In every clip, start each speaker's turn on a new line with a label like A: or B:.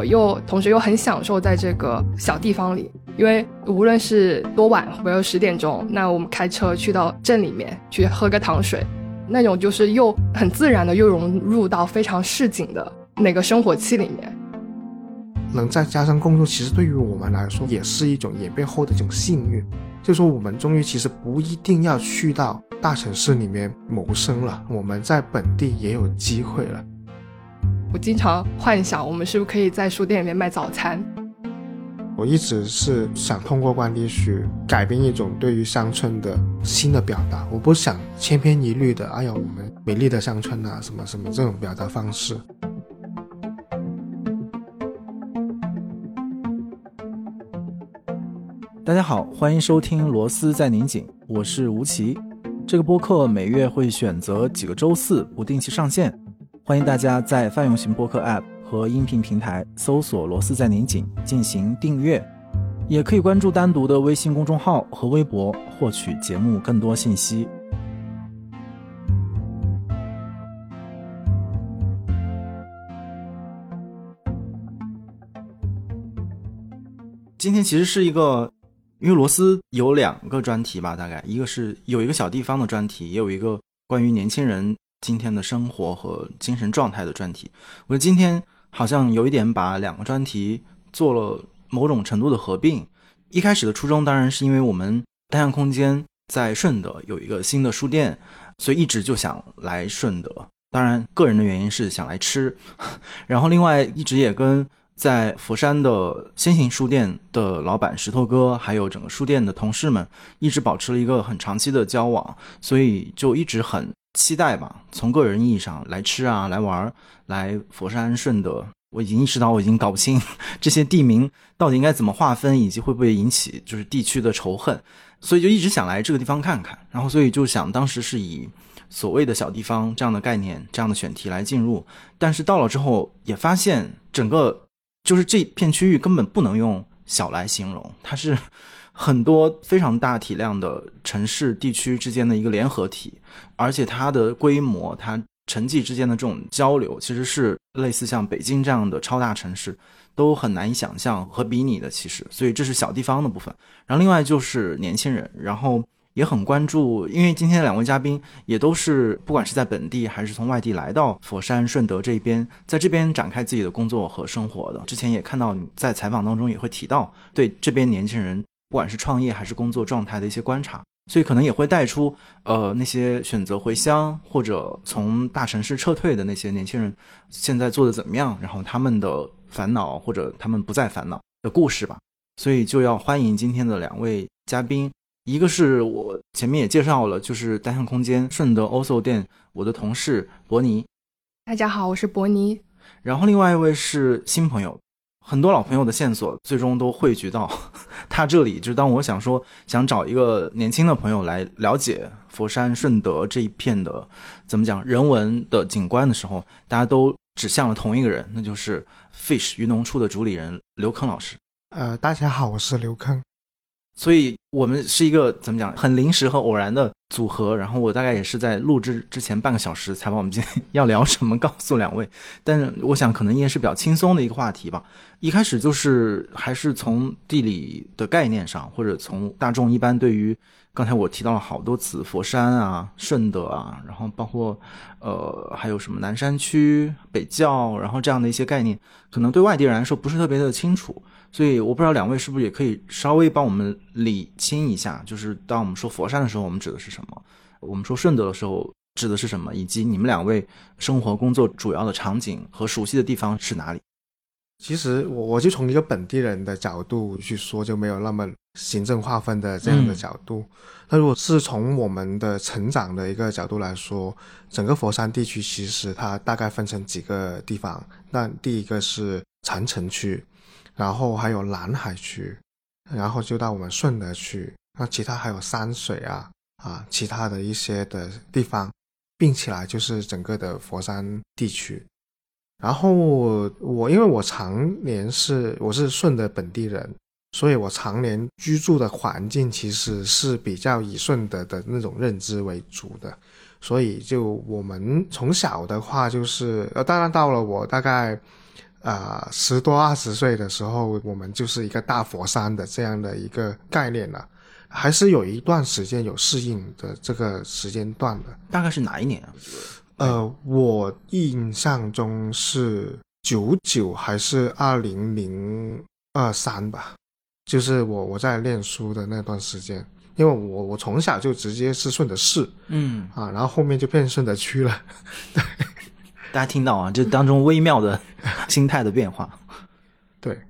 A: 我又同时又很享受在这个小地方里，因为无论是多晚，比如十点钟，那我们开车去到镇里面去喝个糖水，那种就是又很自然的又融入到非常市井的那个生活气里面。
B: 能在家乡工作，其实对于我们来说也是一种演变后的一种幸运。就说我们终于其实不一定要去到大城市里面谋生了，我们在本地也有机会了。
A: 我经常幻想，我们是不是可以在书店里面卖早餐？
B: 我一直是想通过关帝去改变一种对于乡村的新的表达，我不想千篇一律的，哎呀，我们美丽的乡村啊，什么什么这种表达方式。
C: 大家好，欢迎收听《螺丝在拧紧》，我是吴奇。这个播客每月会选择几个周四不定期上线，欢迎大家在泛用型播客 App 和音频平台搜索“螺丝在拧紧”进行订阅，也可以关注单独的微信公众号和微博获取节目更多信息。今天其实是一个。因为罗斯有两个专题吧，大概一个是有一个小地方的专题，也有一个关于年轻人今天的生活和精神状态的专题。我觉得今天好像有一点把两个专题做了某种程度的合并。一开始的初衷当然是因为我们单向空间在顺德有一个新的书店，所以一直就想来顺德。当然，个人的原因是想来吃，然后另外一直也跟。在佛山的先行书店的老板石头哥，还有整个书店的同事们，一直保持了一个很长期的交往，所以就一直很期待吧。从个人意义上来吃啊，来玩，来佛山顺德，我已经意识到我已经搞不清这些地名到底应该怎么划分，以及会不会引起就是地区的仇恨，所以就一直想来这个地方看看。然后，所以就想当时是以所谓的小地方这样的概念、这样的选题来进入，但是到了之后也发现整个。就是这片区域根本不能用小来形容，它是很多非常大体量的城市地区之间的一个联合体，而且它的规模，它城际之间的这种交流，其实是类似像北京这样的超大城市都很难以想象和比拟的。其实，所以这是小地方的部分。然后另外就是年轻人，然后。也很关注，因为今天两位嘉宾也都是不管是在本地还是从外地来到佛山顺德这边，在这边展开自己的工作和生活的。之前也看到你在采访当中也会提到对这边年轻人不管是创业还是工作状态的一些观察，所以可能也会带出呃那些选择回乡或者从大城市撤退的那些年轻人现在做的怎么样，然后他们的烦恼或者他们不再烦恼的故事吧。所以就要欢迎今天的两位嘉宾。一个是我前面也介绍了，就是单向空间顺德 OSO 店，我的同事伯尼。
A: 大家好，我是伯尼。
C: 然后另外一位是新朋友，很多老朋友的线索最终都汇聚到 他这里。就当我想说想找一个年轻的朋友来了解佛山顺德这一片的怎么讲人文的景观的时候，大家都指向了同一个人，那就是 Fish 鱼农处的主理人刘坑老师。
B: 呃，大家好，我是刘坑。
C: 所以我们是一个怎么讲，很临时和偶然的组合。然后我大概也是在录制之前半个小时才把我们今天要聊什么告诉两位。但是我想可能应该是比较轻松的一个话题吧。一开始就是还是从地理的概念上，或者从大众一般对于刚才我提到了好多次佛山啊、顺德啊，然后包括呃还有什么南山区、北窖，然后这样的一些概念，可能对外地人来说不是特别的清楚。所以我不知道两位是不是也可以稍微帮我们理清一下，就是当我们说佛山的时候，我们指的是什么？我们说顺德的时候指的是什么？以及你们两位生活工作主要的场景和熟悉的地方是哪里？
B: 其实我我就从一个本地人的角度去说，就没有那么行政划分的这样的角度。那如果是从我们的成长的一个角度来说，整个佛山地区其实它大概分成几个地方。那第一个是禅城区。然后还有南海区，然后就到我们顺德区，那其他还有山水啊啊，其他的一些的地方并起来就是整个的佛山地区。然后我因为我常年是我是顺德本地人，所以我常年居住的环境其实是比较以顺德的那种认知为主的，所以就我们从小的话就是呃，当然到了我大概。啊十多二十岁的时候，我们就是一个大佛山的这样的一个概念了，还是有一段时间有适应的这个时间段的。
C: 大概是哪一年啊？
B: 呃，我印象中是九九还是二零零二三吧，就是我我在念书的那段时间，因为我我从小就直接是顺着市
C: 嗯，
B: 啊，然后后面就变顺着区了。
C: 对大家听到啊，这当中微妙的 心态的变化。
B: 对，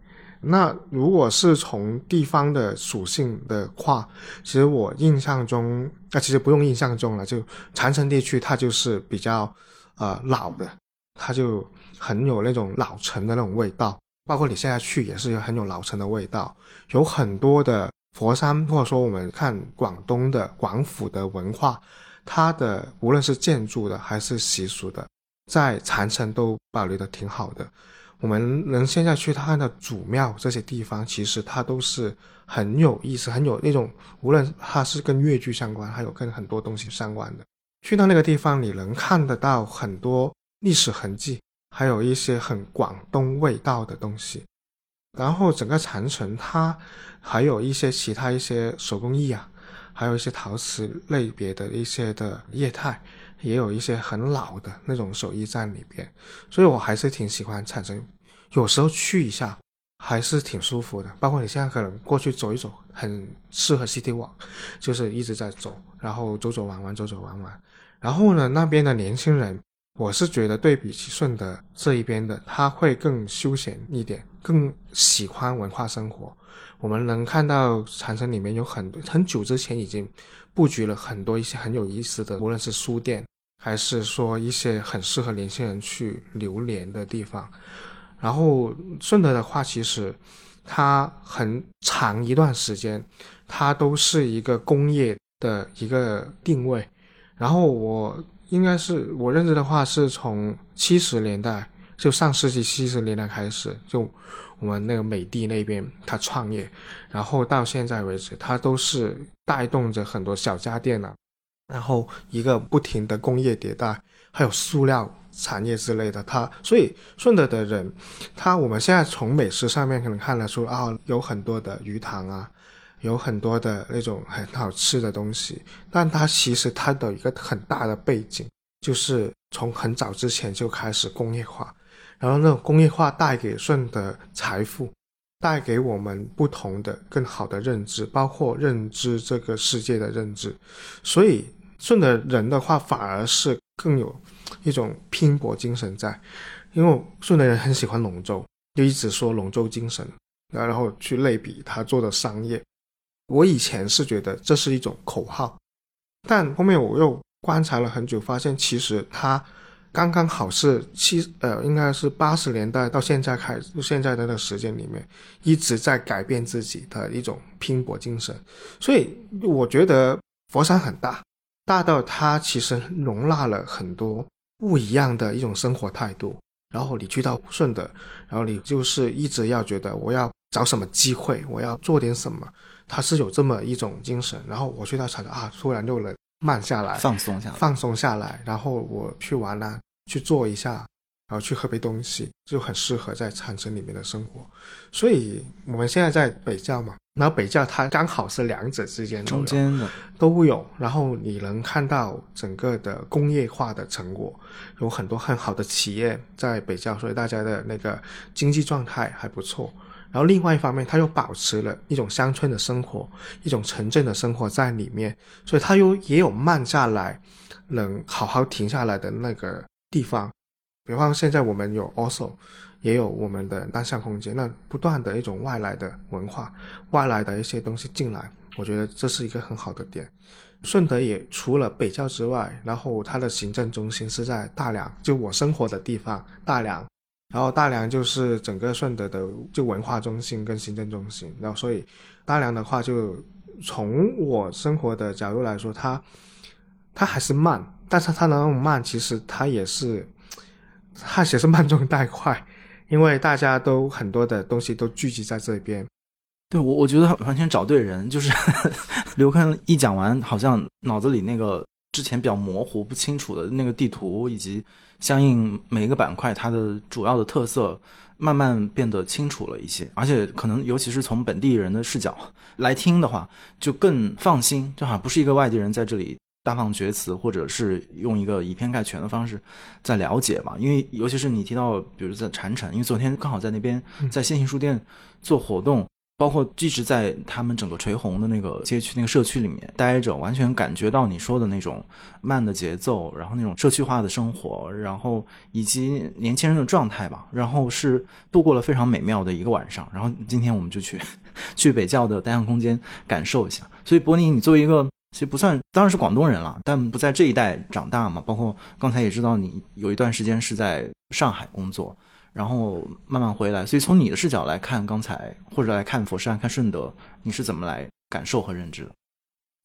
B: 那如果是从地方的属性的话，其实我印象中，那、其实不用印象中了，就长城地区它就是比较呃老的，它就很有那种老城的那种味道，包括你现在去也是很有老城的味道，有很多的佛山或者说我们看广东的广府的文化，它的无论是建筑的还是习俗的，在长城都保留的挺好的。我们能现在去看的祖庙这些地方，其实它都是很有意思，很有那种，无论它是跟越剧相关，还有跟很多东西相关的。去到那个地方，你能看得到很多历史痕迹，还有一些很广东味道的东西。然后整个长城它还有一些其他一些手工艺啊，还有一些陶瓷类别的一些的业态，也有一些很老的那种手艺在里边，所以我还是挺喜欢长城。有时候去一下还是挺舒服的，包括你现在可能过去走一走，很适合 City Walk，就是一直在走，然后走走玩玩，走走玩玩。然后呢，那边的年轻人，我是觉得对比起顺德这一边的，他会更休闲一点，更喜欢文化生活。我们能看到长城里面有很多很久之前已经布局了很多一些很有意思的，无论是书店，还是说一些很适合年轻人去流连的地方。然后顺德的话，其实它很长一段时间，它都是一个工业的一个定位。然后我应该是我认知的话，是从七十年代就上世纪七十年代开始，就我们那个美的那边他创业，然后到现在为止，它都是带动着很多小家电啊，然后一个不停的工业迭代，还有塑料产业之类的，它所以顺德的人，他我们现在从美食上面可能看得出啊，有很多的鱼塘啊。有很多的那种很好吃的东西，但它其实它的一个很大的背景，就是从很早之前就开始工业化，然后那种工业化带给顺德财富，带给我们不同的更好的认知，包括认知这个世界的认知，所以顺德人的话反而是更有一种拼搏精神在，因为顺德人很喜欢龙舟，就一直说龙舟精神，然后去类比他做的商业。我以前是觉得这是一种口号，但后面我又观察了很久，发现其实它刚刚好是七呃，应该是八十年代到现在开现在的那个时间里面，一直在改变自己的一种拼搏精神。所以我觉得佛山很大，大到它其实容纳了很多不一样的一种生活态度。然后你去到顺德，然后你就是一直要觉得我要找什么机会，我要做点什么。他是有这么一种精神，然后我去到长城啊，突然就能慢下来，
C: 放松下来，
B: 放松下来，然后我去玩啦，去做一下，然后去喝杯东西，就很适合在长城里面的生活。所以我们现在在北窖嘛，然后北窖它刚好是两者之间
C: 中间的
B: 都有，然后你能看到整个的工业化的成果，有很多很好的企业在北窖，所以大家的那个经济状态还不错。然后另外一方面，他又保持了一种乡村的生活，一种城镇的生活在里面，所以他又也有慢下来，能好好停下来的那个地方。比方现在我们有 also，也有我们的单向空间，那不断的一种外来的文化，外来的一些东西进来，我觉得这是一个很好的点。顺德也除了北郊之外，然后它的行政中心是在大良，就我生活的地方大良。然后大良就是整个顺德的就文化中心跟行政中心，然后所以大良的话就从我生活的角度来说，它它还是慢，但是它那种慢其实它也是它也是慢中带快，因为大家都很多的东西都聚集在这边。
C: 对我我觉得完全找对人，就是 刘坑一讲完，好像脑子里那个之前比较模糊不清楚的那个地图，以及相应每一个板块它的主要的特色，慢慢变得清楚了一些。而且可能尤其是从本地人的视角来听的话，就更放心，就好像不是一个外地人在这里大放厥词，或者是用一个以偏概全的方式在了解嘛。因为尤其是你提到，比如在禅城，因为昨天刚好在那边在先行书店做活动。包括一直在他们整个垂虹的那个街区、那个社区里面待着，完全感觉到你说的那种慢的节奏，然后那种社区化的生活，然后以及年轻人的状态吧。然后是度过了非常美妙的一个晚上。然后今天我们就去去北教的单向空间感受一下。所以伯尼，你作为一个其实不算，当然是广东人了，但不在这一代长大嘛。包括刚才也知道你有一段时间是在上海工作。然后慢慢回来，所以从你的视角来看，刚才或者来看佛山、看顺德，你是怎么来感受和认知的？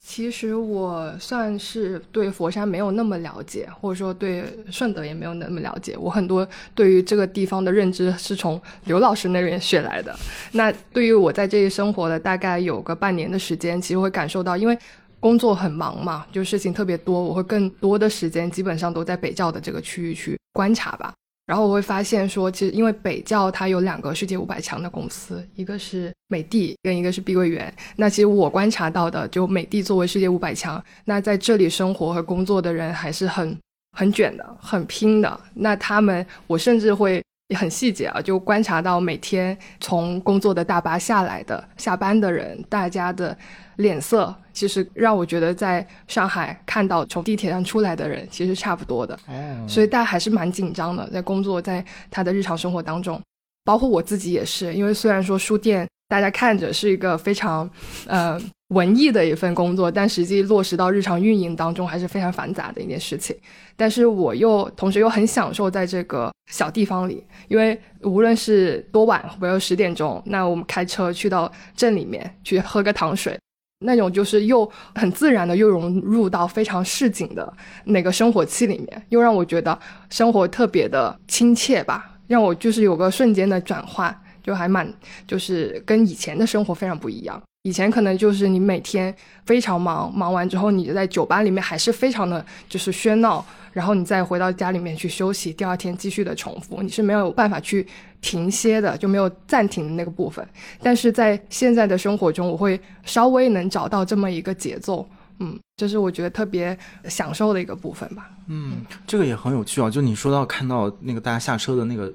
A: 其实我算是对佛山没有那么了解，或者说对顺德也没有那么了解。我很多对于这个地方的认知是从刘老师那边学来的。那对于我在这里生活的大概有个半年的时间，其实会感受到，因为工作很忙嘛，就事情特别多，我会更多的时间基本上都在北教的这个区域去观察吧。然后我会发现说，其实因为北教它有两个世界五百强的公司，一个是美的，跟一个是碧桂园。那其实我观察到的，就美的作为世界五百强，那在这里生活和工作的人还是很很卷的，很拼的。那他们，我甚至会很细节啊，就观察到每天从工作的大巴下来的下班的人，大家的。脸色其实让我觉得，在上海看到从地铁上出来的人，其实差不多的，所以大家还是蛮紧张的，在工作，在他的日常生活当中，包括我自己也是，因为虽然说书店大家看着是一个非常，呃，文艺的一份工作，但实际落实到日常运营当中还是非常繁杂的一件事情。但是我又同时又很享受在这个小地方里，因为无论是多晚，比如十点钟，那我们开车去到镇里面去喝个糖水。那种就是又很自然的又融入到非常市井的那个生活气里面，又让我觉得生活特别的亲切吧，让我就是有个瞬间的转换，就还蛮就是跟以前的生活非常不一样。以前可能就是你每天非常忙，忙完之后你就在酒吧里面还是非常的就是喧闹。然后你再回到家里面去休息，第二天继续的重复，你是没有办法去停歇的，就没有暂停的那个部分。但是在现在的生活中，我会稍微能找到这么一个节奏，嗯，这是我觉得特别享受的一个部分吧。
C: 嗯，这个也很有趣啊，就你说到看到那个大家下车的那个。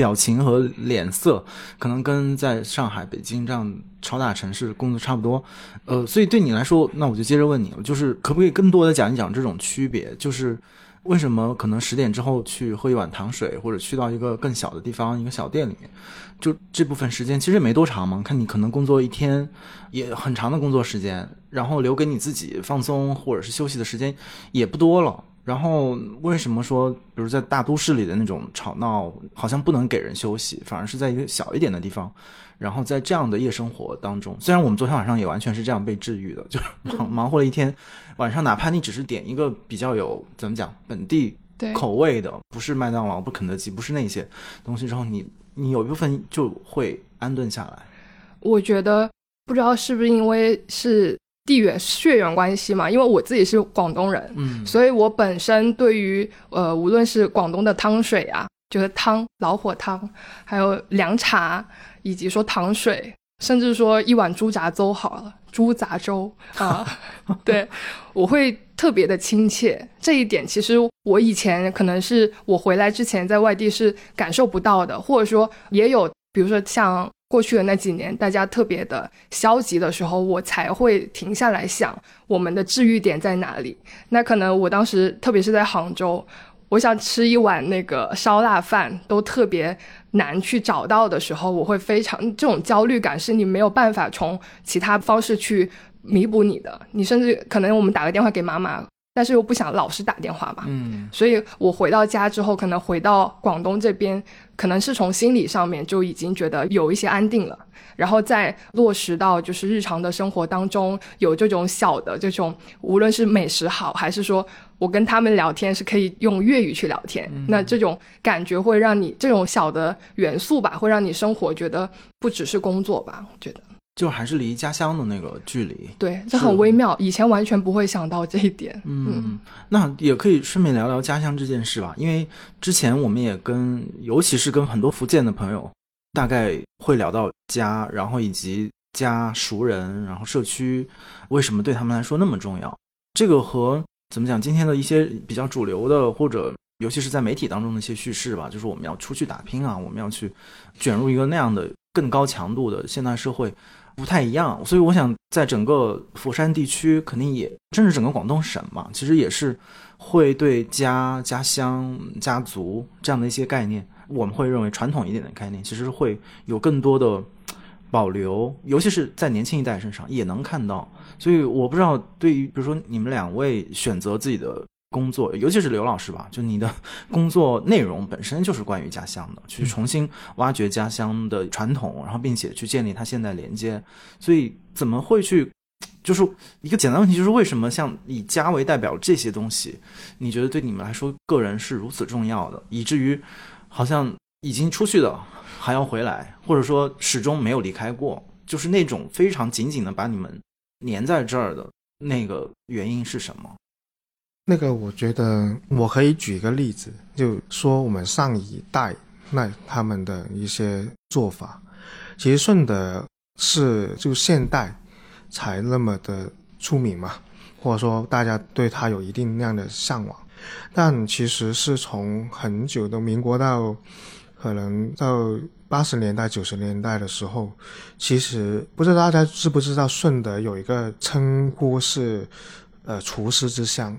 C: 表情和脸色可能跟在上海、北京这样超大城市工作差不多，呃，所以对你来说，那我就接着问你了，就是可不可以更多的讲一讲这种区别？就是为什么可能十点之后去喝一碗糖水，或者去到一个更小的地方、一个小店里面，就这部分时间其实也没多长嘛。看你可能工作一天也很长的工作时间，然后留给你自己放松或者是休息的时间也不多了。然后为什么说，比如在大都市里的那种吵闹，好像不能给人休息，反而是在一个小一点的地方，然后在这样的夜生活当中，虽然我们昨天晚上也完全是这样被治愈的，就是忙忙活了一天，晚上哪怕你只是点一个比较有怎么讲本地口味的，不是麦当劳，不肯德基，不是那些东西之后，你你有一部分就会安顿下来。
A: 我觉得不知道是不是因为是。地缘血缘关系嘛，因为我自己是广东人，嗯，所以我本身对于呃，无论是广东的汤水啊，就是汤老火汤，还有凉茶，以及说糖水，甚至说一碗猪杂粥好了，猪杂粥啊，对，我会特别的亲切。这一点其实我以前可能是我回来之前在外地是感受不到的，或者说也有，比如说像。过去的那几年，大家特别的消极的时候，我才会停下来想我们的治愈点在哪里。那可能我当时，特别是在杭州，我想吃一碗那个烧腊饭都特别难去找到的时候，我会非常这种焦虑感，是你没有办法从其他方式去弥补你的。你甚至可能我们打个电话给妈妈。但是又不想老是打电话嘛，嗯，所以我回到家之后，可能回到广东这边，可能是从心理上面就已经觉得有一些安定了，然后再落实到就是日常的生活当中，有这种小的这种，无论是美食好，还是说我跟他们聊天是可以用粤语去聊天，那这种感觉会让你这种小的元素吧，会让你生活觉得不只是工作吧，我觉得。
C: 就还是离家乡的那个距离。
A: 对，这很微妙，以前完全不会想到这一点。
C: 嗯，那也可以顺便聊聊家乡这件事吧，因为之前我们也跟，尤其是跟很多福建的朋友，大概会聊到家，然后以及家、熟人，然后社区为什么对他们来说那么重要。这个和怎么讲，今天的一些比较主流的，或者尤其是在媒体当中的一些叙事吧，就是我们要出去打拼啊，我们要去卷入一个那样的更高强度的现代社会。不太一样，所以我想，在整个佛山地区，肯定也，甚至整个广东省嘛，其实也是会对家、家乡、家族这样的一些概念，我们会认为传统一点的概念，其实会有更多的保留，尤其是在年轻一代身上也能看到。所以我不知道，对于比如说你们两位选择自己的。工作，尤其是刘老师吧，就你的工作内容本身就是关于家乡的，去重新挖掘家乡的传统，然后并且去建立它现在连接。所以怎么会去，就是一个简单问题，就是为什么像以家为代表这些东西，你觉得对你们来说个人是如此重要的，以至于好像已经出去的还要回来，或者说始终没有离开过，就是那种非常紧紧的把你们粘在这儿的那个原因是什么？
B: 那个，我觉得我可以举一个例子，就说我们上一代那他们的一些做法，其实顺德是就现代才那么的出名嘛，或者说大家对他有一定量的向往，但其实是从很久的民国到可能到八十年代、九十年代的时候，其实不知道大家知不知道顺德有一个称呼是呃厨师之乡。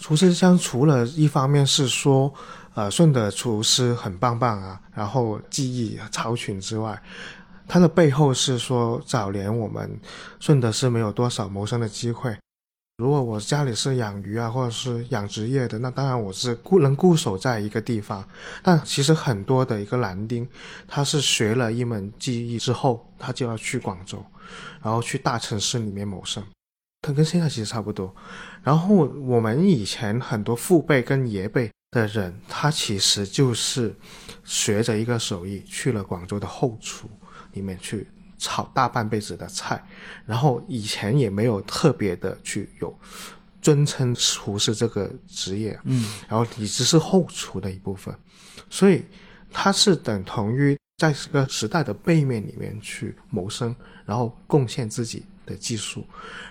B: 厨师乡除了一方面是说，呃，顺德厨师很棒棒啊，然后技艺超群之外，它的背后是说，早年我们顺德是没有多少谋生的机会。如果我家里是养鱼啊，或者是养殖业的，那当然我是固能固守在一个地方。但其实很多的一个男丁，他是学了一门技艺之后，他就要去广州，然后去大城市里面谋生。它跟现在其实差不多。然后我们以前很多父辈跟爷辈的人，他其实就是学着一个手艺去了广州的后厨里面去炒大半辈子的菜，然后以前也没有特别的去有尊称厨师这个职业，
C: 嗯，
B: 然后你只是后厨的一部分，所以他是等同于在这个时代的背面里面去谋生，然后贡献自己。的技术，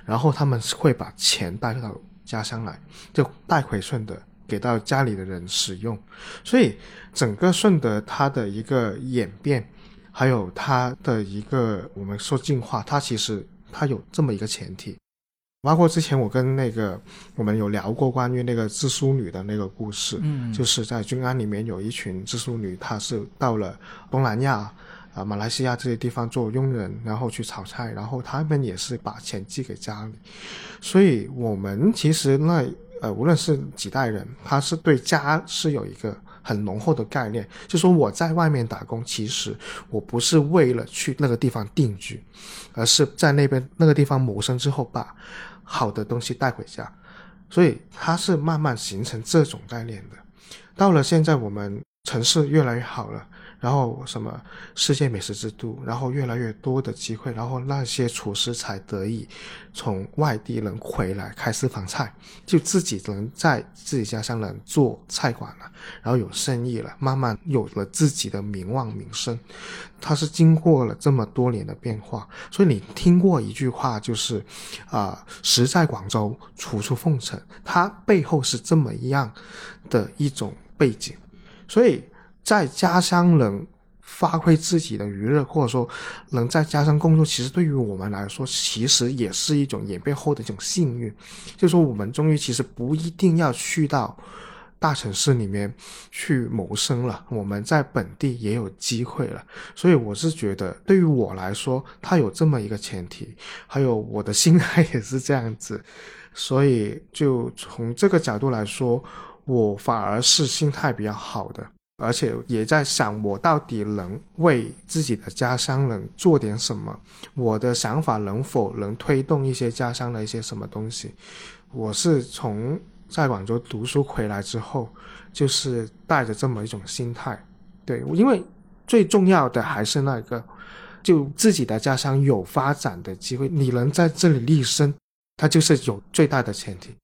B: 然后他们会把钱带到家乡来，就带回顺德给到家里的人使用。所以整个顺德它的一个演变，还有它的一个我们说进化，它其实它有这么一个前提。包括之前我跟那个我们有聊过关于那个织苏女的那个故事，
C: 嗯，
B: 就是在均安里面有一群织苏女，她是到了东南亚。啊，马来西亚这些地方做佣人，然后去炒菜，然后他们也是把钱寄给家里，所以我们其实那呃，无论是几代人，他是对家是有一个很浓厚的概念，就说我在外面打工，其实我不是为了去那个地方定居，而是在那边那个地方谋生之后，把好的东西带回家，所以它是慢慢形成这种概念的。到了现在，我们城市越来越好了。然后什么世界美食之都，然后越来越多的机会，然后那些厨师才得以从外地能回来开私房菜，就自己能在自己家乡能做菜馆了，然后有生意了，慢慢有了自己的名望名声。它是经过了这么多年的变化，所以你听过一句话就是，啊，食在广州，厨出凤城，它背后是这么一样的一种背景，所以。在家乡能发挥自己的娱乐，或者说能在家乡工作，其实对于我们来说，其实也是一种演变后的一种幸运。就说我们终于其实不一定要去到大城市里面去谋生了，我们在本地也有机会了。所以我是觉得，对于我来说，它有这么一个前提，还有我的心态也是这样子。所以就从这个角度来说，我反而是心态比较好的。而且也在想，我到底能为自己的家乡能做点什么？我的想法能否能推动一些家乡的一些什么东西？我是从在广州读书回来之后，就是带着这么一种心态。对，因为最重要的还是那个，就自己的家乡有发展的机会，你能在这里立身，它就是有最大的前提。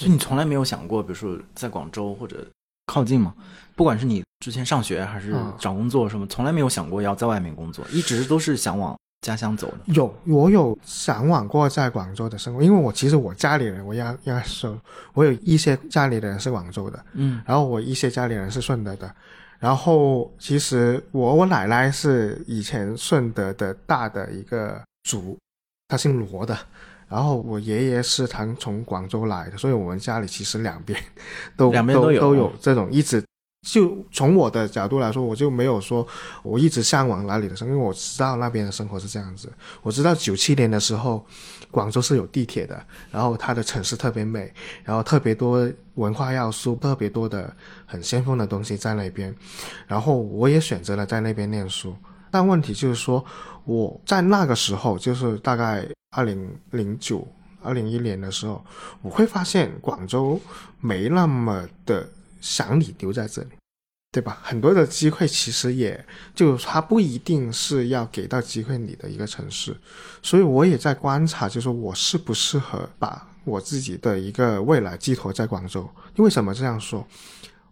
C: 就你从来没有想过，比如说在广州或者靠近嘛，不管是你之前上学还是找工作什么，从来没有想过要在外面工作，一直都是想往家乡走的。
B: 有，我有向往过在广州的生活，因为我其实我家里人，我要要说，我有一些家里的人是广州的，
C: 嗯，
B: 然后我一些家里人是顺德的，然后其实我我奶奶是以前顺德的大的一个族，她姓罗的。然后我爷爷是他从广州来的，所以我们家里其实两边都
C: 两边都有
B: 都有这种一直就从我的角度来说，我就没有说我一直向往哪里的生活，因为我知道那边的生活是这样子。我知道九七年的时候，广州是有地铁的，然后它的城市特别美，然后特别多文化要素，特别多的很先锋的东西在那边，然后我也选择了在那边念书。但问题就是说，我在那个时候，就是大概二零零九、二零一年的时候，我会发现广州没那么的想你留在这里，对吧？很多的机会其实也就它不一定是要给到机会你的一个城市，所以我也在观察，就是我适不适合把我自己的一个未来寄托在广州。为什么这样说？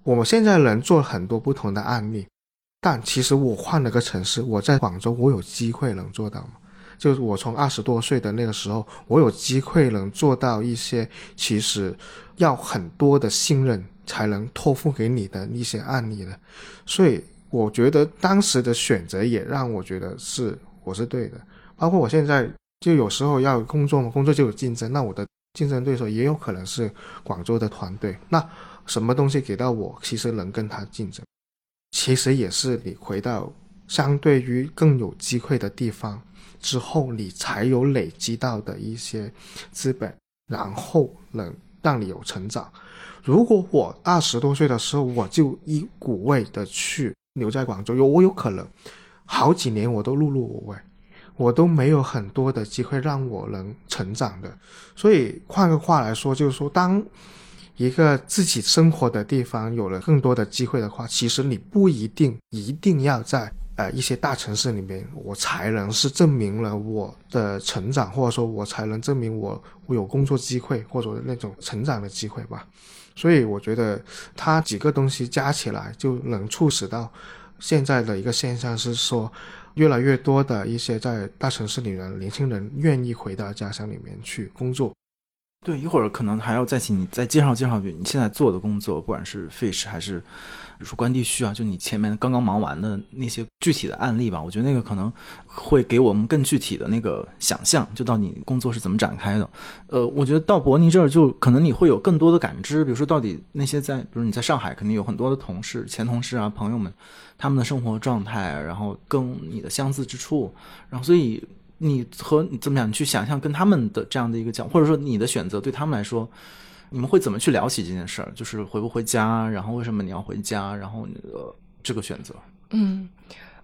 B: 我们现在能做很多不同的案例。但其实我换了个城市，我在广州，我有机会能做到吗？就是我从二十多岁的那个时候，我有机会能做到一些其实要很多的信任才能托付给你的一些案例的。所以我觉得当时的选择也让我觉得是我是对的。包括我现在就有时候要工作嘛，工作就有竞争，那我的竞争对手也有可能是广州的团队。那什么东西给到我，其实能跟他竞争？其实也是你回到相对于更有机会的地方之后，你才有累积到的一些资本，然后能让你有成长。如果我二十多岁的时候我就一股味的去留在广州，有我有可能好几年我都碌碌无为，我都没有很多的机会让我能成长的。所以换个话来说，就是说当。一个自己生活的地方有了更多的机会的话，其实你不一定一定要在呃一些大城市里面，我才能是证明了我的成长，或者说我才能证明我我有工作机会或者那种成长的机会吧。所以我觉得它几个东西加起来就能促使到现在的一个现象是说，越来越多的一些在大城市里的年轻人愿意回到家乡里面去工作。
C: 对，一会儿可能还要再请你再介绍介绍你现在做的工作，不管是 Fish 还是，如说关地区啊，就你前面刚刚忙完的那些具体的案例吧。我觉得那个可能会给我们更具体的那个想象，就到你工作是怎么展开的。呃，我觉得到伯尼这儿就可能你会有更多的感知，比如说到底那些在，比如你在上海肯定有很多的同事、前同事啊、朋友们，他们的生活状态，然后跟你的相似之处，然后所以。你和你怎么样？你去想象跟他们的这样的一个讲，或者说你的选择对他们来说，你们会怎么去聊起这件事儿？就是回不回家，然后为什么你要回家，然后呃这个选择。
A: 嗯，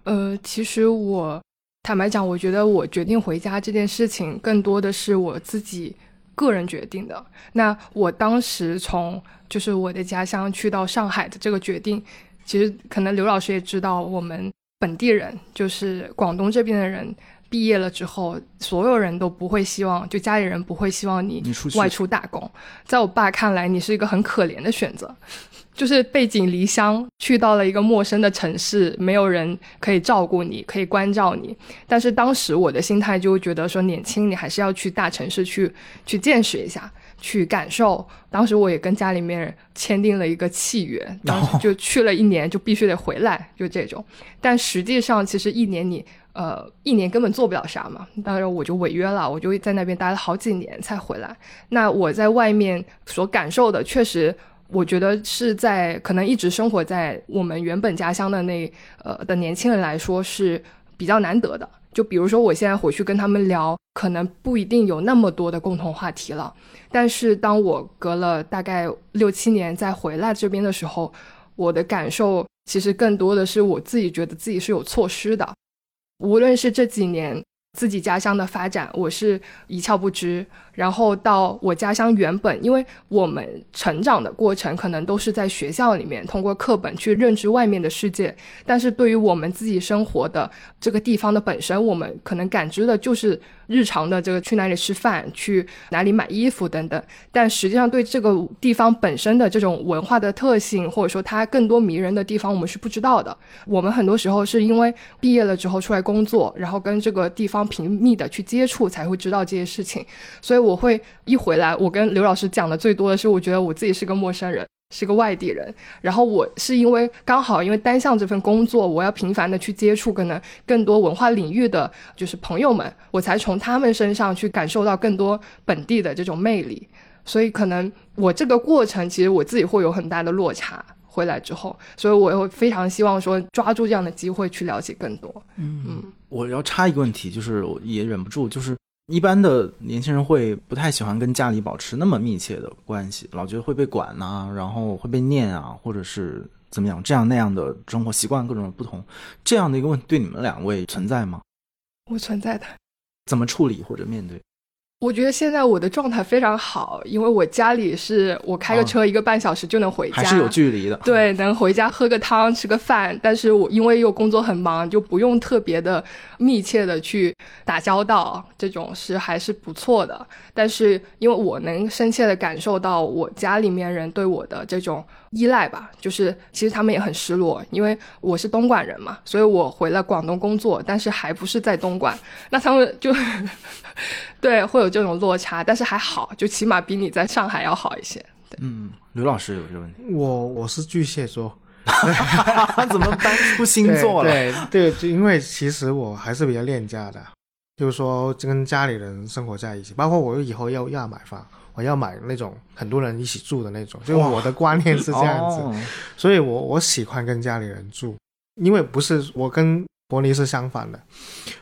A: 呃，其实我坦白讲，我觉得我决定回家这件事情，更多的是我自己个人决定的。那我当时从就是我的家乡去到上海的这个决定，其实可能刘老师也知道，我们本地人就是广东这边的人。毕业了之后，所有人都不会希望，就家里人不会希望你外出打工。在我爸看来，你是一个很可怜的选择，就是背井离乡去到了一个陌生的城市，没有人可以照顾你，可以关照你。但是当时我的心态就觉得说，年轻你还是要去大城市去去见识一下，去感受。当时我也跟家里面签订了一个契约，当时就去了一年，就必须得回来，就这种。但实际上，其实一年你。呃，一年根本做不了啥嘛，当然我就违约了，我就在那边待了好几年才回来。那我在外面所感受的，确实，我觉得是在可能一直生活在我们原本家乡的那呃的年轻人来说是比较难得的。就比如说我现在回去跟他们聊，可能不一定有那么多的共同话题了。但是当我隔了大概六七年再回来这边的时候，我的感受其实更多的是我自己觉得自己是有错失的。无论是这几年自己家乡的发展，我是一窍不知，然后到我家乡原本，因为我们成长的过程可能都是在学校里面通过课本去认知外面的世界，但是对于我们自己生活的这个地方的本身，我们可能感知的就是日常的这个去哪里吃饭、去哪里买衣服等等，但实际上对这个地方本身的这种文化的特性，或者说它更多迷人的地方，我们是不知道的。我们很多时候是因为毕业了之后出来工作，然后跟这个地方频密的去接触，才会知道这些事情，所以我我会一回来，我跟刘老师讲的最多的是，我觉得我自己是个陌生人，是个外地人。然后我是因为刚好因为单向这份工作，我要频繁的去接触可能更多文化领域的就是朋友们，我才从他们身上去感受到更多本地的这种魅力。所以可能我这个过程，其实我自己会有很大的落差。回来之后，所以我会非常希望说抓住这样的机会去了解更多。
C: 嗯嗯，我要插一个问题，就是我也忍不住，就是一般的年轻人会不太喜欢跟家里保持那么密切的关系，老觉得会被管呐，然后会被念啊，或者是怎么样，这样那样的生活习惯各种不同，这样的一个问题对你们两位存在吗？
A: 我存在的，
C: 怎么处理或者面对？
A: 我觉得现在我的状态非常好，因为我家里是我开个车一个半小时就能回家，
C: 还是有距离的。
A: 对，能回家喝个汤吃个饭，但是我因为又工作很忙，就不用特别的密切的去打交道，这种是还是不错的。但是因为我能深切的感受到我家里面人对我的这种依赖吧，就是其实他们也很失落，因为我是东莞人嘛，所以我回了广东工作，但是还不是在东莞，那他们就。对，会有这种落差，但是还好，就起码比你在上海要好一些。对，
C: 嗯，刘老师有这个问题，
B: 我我是巨蟹座，
C: 怎么搬出星座
B: 了？对对，就因为其实我还是比较恋家的，就是说跟家里人生活在一起，包括我以后要要买房，我要买那种很多人一起住的那种，就我的观念是这样子，所以我我喜欢跟家里人住，因为不是我跟伯尼是相反的，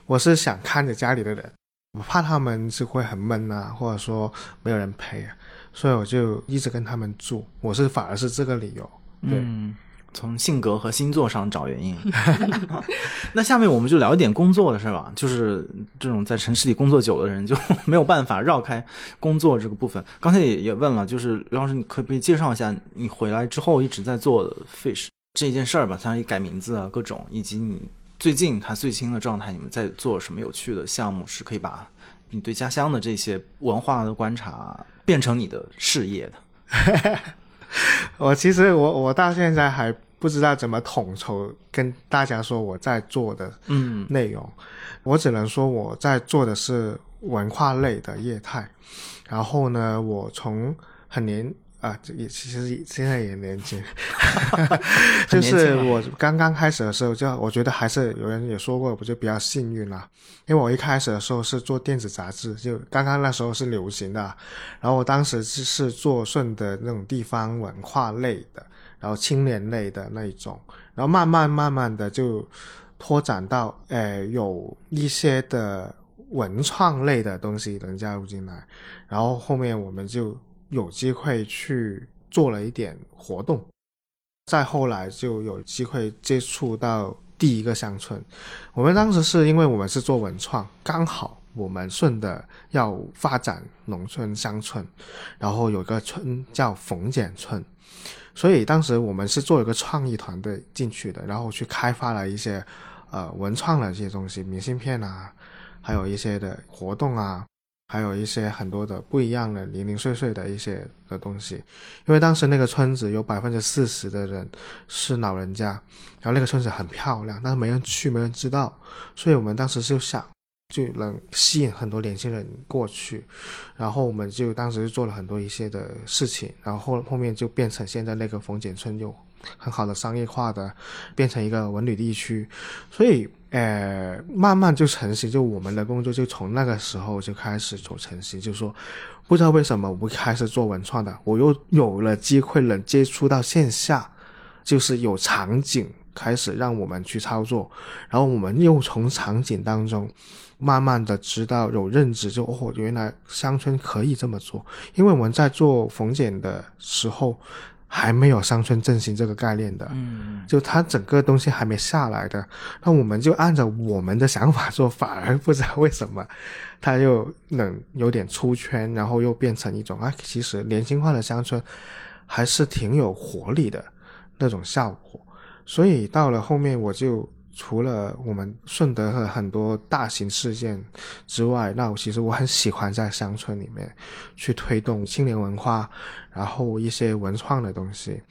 B: 我是想看着家里的人。我怕他们是会很闷啊，或者说没有人陪啊，所以我就一直跟他们住。我是反而是这个理由。
C: 嗯，从性格和星座上找原因。那下面我们就聊一点工作的事吧。就是这种在城市里工作久的人就没有办法绕开工作这个部分。刚才也也问了，就是刘老师，你可不可以介绍一下你回来之后一直在做 Fish 这件事儿吧？相当于改名字啊，各种，以及你。最近他最新的状态，你们在做什么有趣的项目？是可以把你对家乡的这些文化的观察变成你的事业的。
B: 我其实我我到现在还不知道怎么统筹跟大家说我在做的嗯内容，我只能说我在做的是文化类的业态。然后呢，我从很年。啊，这也其实现在也年轻，就是我刚刚开始的时候，就我觉得还是有人也说过，我就比较幸运啦。因为我一开始的时候是做电子杂志，就刚刚那时候是流行的，然后我当时是做顺的那种地方文化类的，然后青年类的那一种，然后慢慢慢慢的就拓展到，呃，有一些的文创类的东西能加入进来，然后后面我们就。有机会去做了一点活动，再后来就有机会接触到第一个乡村。我们当时是因为我们是做文创，刚好我们顺的要发展农村乡村，然后有个村叫冯简村，所以当时我们是做一个创意团队进去的，然后去开发了一些呃文创的一些东西，明信片啊，还有一些的活动啊。还有一些很多的不一样的零零碎碎的一些的东西，因为当时那个村子有百分之四十的人是老人家，然后那个村子很漂亮，但是没人去，没人知道，所以我们当时就想就能吸引很多年轻人过去，然后我们就当时就做了很多一些的事情，然后后后面就变成现在那个冯简村又很好的商业化的，变成一个文旅地区，所以。呃，慢慢就成型，就我们的工作就从那个时候就开始走成型。就说，不知道为什么我开始做文创的，我又有了机会能接触到线下，就是有场景开始让我们去操作，然后我们又从场景当中慢慢的知道有认知，就哦，原来乡村可以这么做。因为我们在做缝剪的时候，还没有乡村振兴这个概念的，
C: 嗯，
B: 就它整个东西还没下来的，那我们就按照我们的想法做，反而不知道为什么，它又能有点出圈，然后又变成一种啊，其实年轻化的乡村还是挺有活力的那种效果。所以到了后面，我就除了我们顺德的很多大型事件之外，那我其实我很喜欢在乡村里面去推动青年文化。然后一些文创的东西，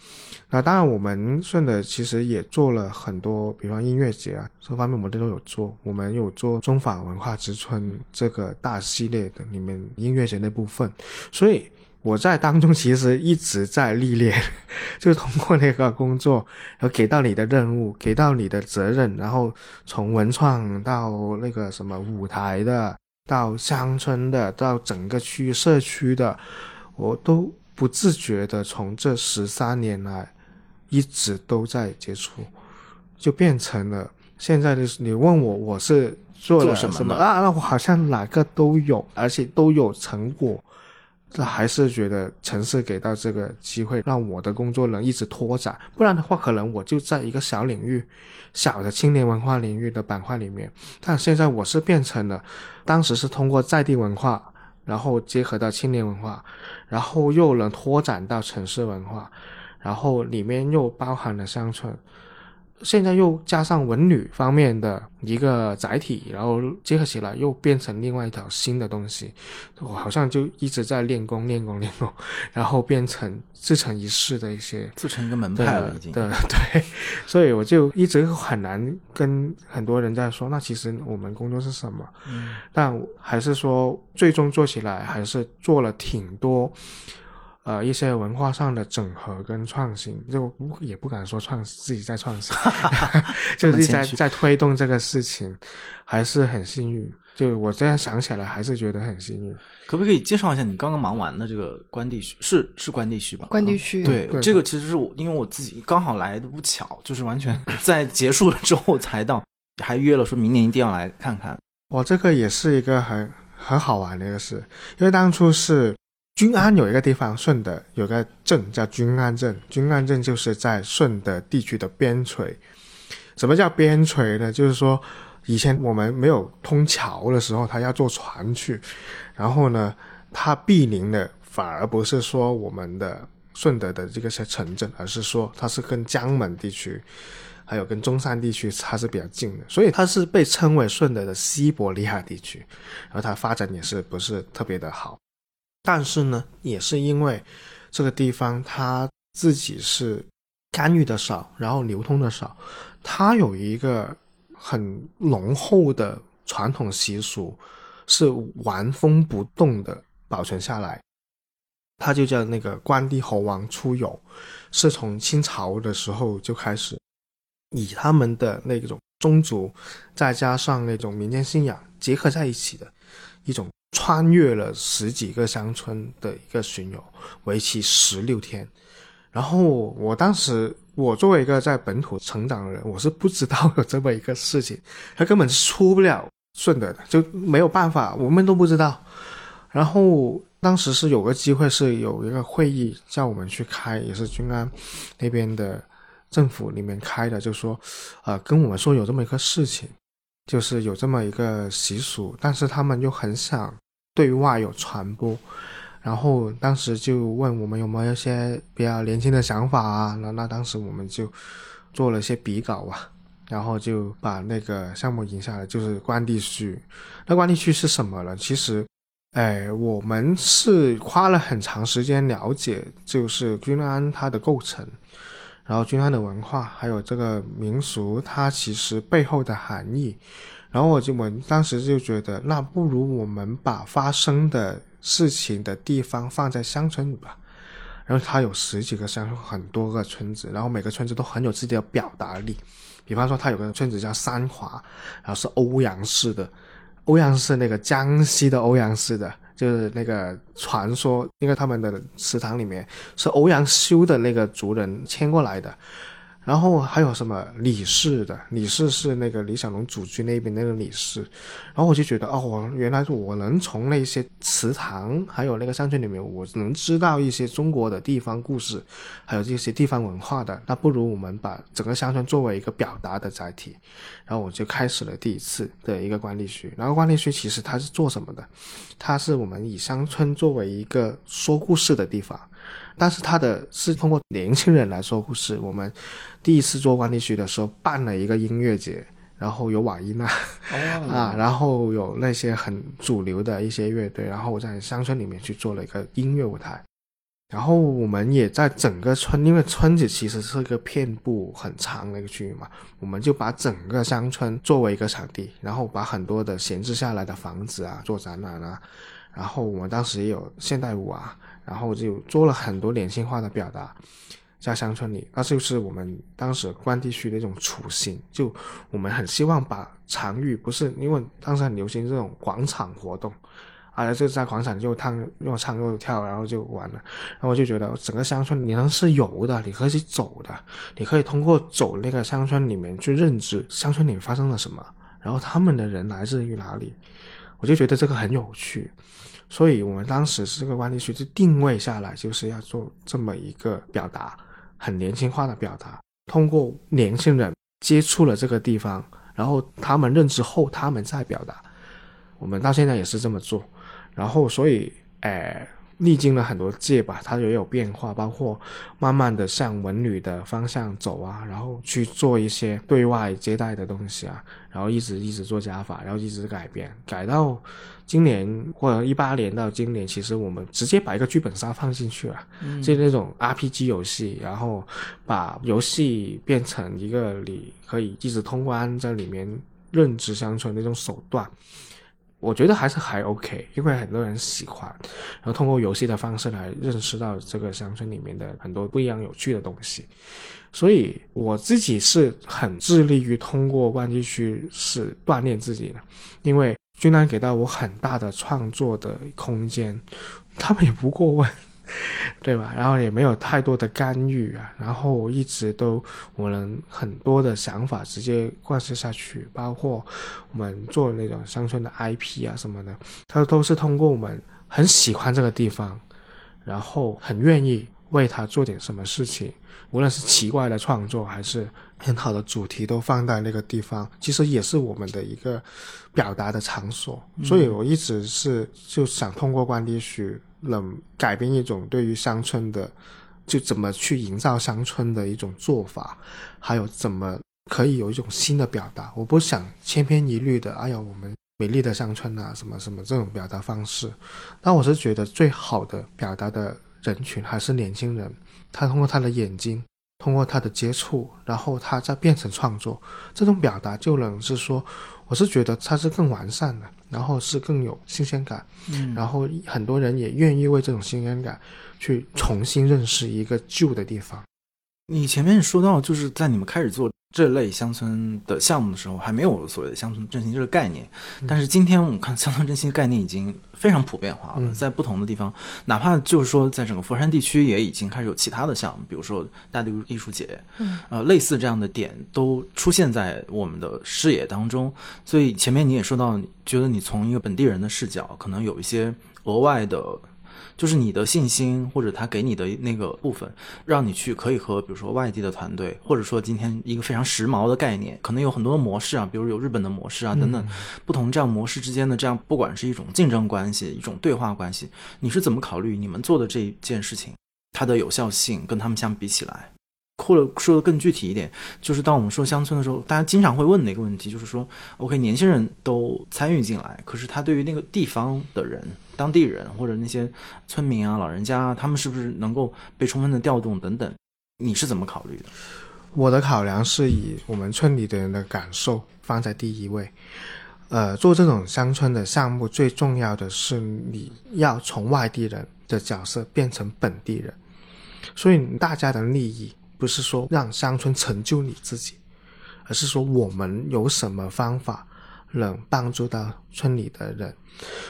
B: 那当然我们顺德其实也做了很多，比方音乐节啊这方面我们都有做。我们有做中法文化之春这个大系列的里面音乐节那部分，所以我在当中其实一直在历练，就通过那个工作，然后给到你的任务，给到你的责任，然后从文创到那个什么舞台的，到乡村的，到整个区社区的，我都。不自觉的从这十三年来，一直都在接触，就变成了现在的你问我我是做了什么啊？那我好像哪个都有，而且都有成果。这还是觉得城市给到这个机会，让我的工作能一直拓展。不然的话，可能我就在一个小领域、小的青年文化领域的板块里面。但现在我是变成了，当时是通过在地文化。然后结合到青年文化，然后又能拓展到城市文化，然后里面又包含了乡村。现在又加上文旅方面的一个载体，然后结合起来又变成另外一条新的东西。我好像就一直在练功、练功、练功，然后变成自成一式的一些，
C: 自成一个门派了已经。
B: 对对，所以我就一直很难跟很多人在说，那其实我们工作是什么？
C: 嗯，
B: 但还是说最终做起来还是做了挺多。呃，一些文化上的整合跟创新，就也不敢说创自己在创新 就是在在推动这个事情，还是很幸运。就我这样想起来，还是觉得很幸运。
C: 可不可以介绍一下你刚刚忙完的这个关帝区？是是关帝区吧？
A: 关帝区。
C: 对，这个其实是我因为我自己刚好来的不巧，就是完全 在结束了之后才到，还约了说明年一定要来看看。
B: 我这个也是一个很很好玩的一个事，因为当初是。均安有一个地方，顺德有个镇叫均安镇。均安镇就是在顺德地区的边陲。什么叫边陲呢？就是说，以前我们没有通桥的时候，他要坐船去。然后呢，它毗邻的反而不是说我们的顺德的这个些城镇，而是说它是跟江门地区，还有跟中山地区它是比较近的，所以它是被称为顺德的西伯利亚地区。然后它发展也是不是特别的好。但是呢，也是因为这个地方它自己是干预的少，然后流通的少，它有一个很浓厚的传统习俗，是原封不动的保存下来。它就叫那个关帝侯王出游，是从清朝的时候就开始，以他们的那种宗族，再加上那种民间信仰结合在一起的一种。穿越了十几个乡村的一个巡游，为期十六天。然后我当时，我作为一个在本土成长的人，我是不知道有这么一个事情，他根本出不了顺德的，就没有办法，我们都不知道。然后当时是有个机会，是有一个会议叫我们去开，也是均安那边的政府里面开的，就说，呃，跟我们说有这么一个事情。就是有这么一个习俗，但是他们又很想对外有传播，然后当时就问我们有没有一些比较年轻的想法啊？那那当时我们就做了一些笔稿啊，然后就把那个项目引下来，就是关帝区。那关帝区是什么呢？其实，哎，我们是花了很长时间了解，就是君安它的构成。然后均安的文化，还有这个民俗，它其实背后的含义。然后我就我当时就觉得，那不如我们把发生的事情的地方放在乡村里吧。然后它有十几个乡村，很多个村子，然后每个村子都很有自己的表达力。比方说，它有个村子叫三华，然后是欧阳氏的，欧阳氏那个江西的欧阳氏的。就是那个传说，因为他们的祠堂里面是欧阳修的那个族人迁过来的，然后还有什么李氏的，李氏是那个李小龙祖居那边那个李氏，然后我就觉得哦，原来我能从那些祠堂还有那个乡村里面，我能知道一些中国的地方故事，还有这些地方文化的，那不如我们把整个乡村作为一个表达的载体，然后我就开始了第一次的一个管理区。然后管理区其实它是做什么的？它是我们以乡村作为一个说故事的地方。但是他的是通过年轻人来说故事。我们第一次做关地区的时候，办了一个音乐节，然后有瓦伊娜 啊，然后有那些很主流的一些乐队，然后我在乡村里面去做了一个音乐舞台。然后我们也在整个村，因为村子其实是一个遍布很长的一个区域嘛，我们就把整个乡村作为一个场地，然后把很多的闲置下来的房子啊做展览啊，然后我们当时也有现代舞啊。然后就做了很多年轻化的表达，在乡村里，那就是我们当时关地区的一种雏形。就我们很希望把场域，不是因为当时很流行这种广场活动，啊，就在广场就唱又唱又跳，然后就完了。然后我就觉得整个乡村你能是游的，你可以走的，你可以通过走那个乡村里面去认知乡村里发生了什么，然后他们的人来自于哪里，我就觉得这个很有趣。所以，我们当时是这个管理学就定位下来，就是要做这么一个表达，很年轻化的表达。通过年轻人接触了这个地方，然后他们认知后，他们再表达。我们到现在也是这么做。然后，所以，哎。历经了很多届吧，它也有变化，包括慢慢的向文旅的方向走啊，然后去做一些对外接待的东西啊，然后一直一直做加法，然后一直改变，改到今年或者一八年到今年，其实我们直接把一个剧本杀放进去了，就那种 RPG 游戏，然后把游戏变成一个你可以一直通关在里面认知乡村那种手段。我觉得还是还 OK，因为很多人喜欢，然后通过游戏的方式来认识到这个乡村里面的很多不一样有趣的东西，所以我自己是很致力于通过关机区是锻炼自己的，因为军团给到我很大的创作的空间，他们也不过问。对吧？然后也没有太多的干预啊，然后一直都我能很多的想法直接贯彻下去，包括我们做那种乡村的 IP 啊什么的，它都是通过我们很喜欢这个地方，然后很愿意为它做点什么事情，无论是奇怪的创作还是很好的主题，都放在那个地方，其实也是我们的一个表达的场所。所以我一直是就想通过关地区。能改变一种对于乡村的，就怎么去营造乡村的一种做法，还有怎么可以有一种新的表达。我不想千篇一律的，哎呀，我们美丽的乡村啊，什么什么这种表达方式。但我是觉得最好的表达的人群还是年轻人，他通过他的眼睛。通过他的接触，然后他再变成创作，这种表达就能是说，我是觉得它是更完善的，然后是更有新鲜感，嗯，然后很多人也愿意为这种新鲜感去重新认识一个旧的地方。
C: 你前面说到，就是在你们开始做。这类乡村的项目的时候，还没有所谓的乡村振兴这个概念。但是今天我们看乡村振兴概念已经非常普遍化了，在不同的地方，哪怕就是说在整个佛山地区也已经开始有其他的项目，比如说大地艺术节，呃，类似这样的点都出现在我们的视野当中。所以前面你也说到，觉得你从一个本地人的视角，可能有一些额外的。就是你的信心，或者他给你的那个部分，让你去可以和比如说外地的团队，或者说今天一个非常时髦的概念，可能有很多的模式啊，比如有日本的模式啊等等，不同这样模式之间的这样，不管是一种竞争关系，一种对话关系，你是怎么考虑你们做的这一件事情，它的有效性跟他们相比起来？或者说的更具体一点，就是当我们说乡村的时候，大家经常会问的一个问题，就是说，OK，年轻人都参与进来，可是他对于那个地方的人、当地人或者那些村民啊、老人家，他们是不是能够被充分的调动等等？你是怎么考虑的？
B: 我的考量是以我们村里的人的感受放在第一位。呃，做这种乡村的项目，最重要的是你要从外地人的角色变成本地人，所以大家的利益。不是说让乡村成就你自己，而是说我们有什么方法能帮助到村里的人。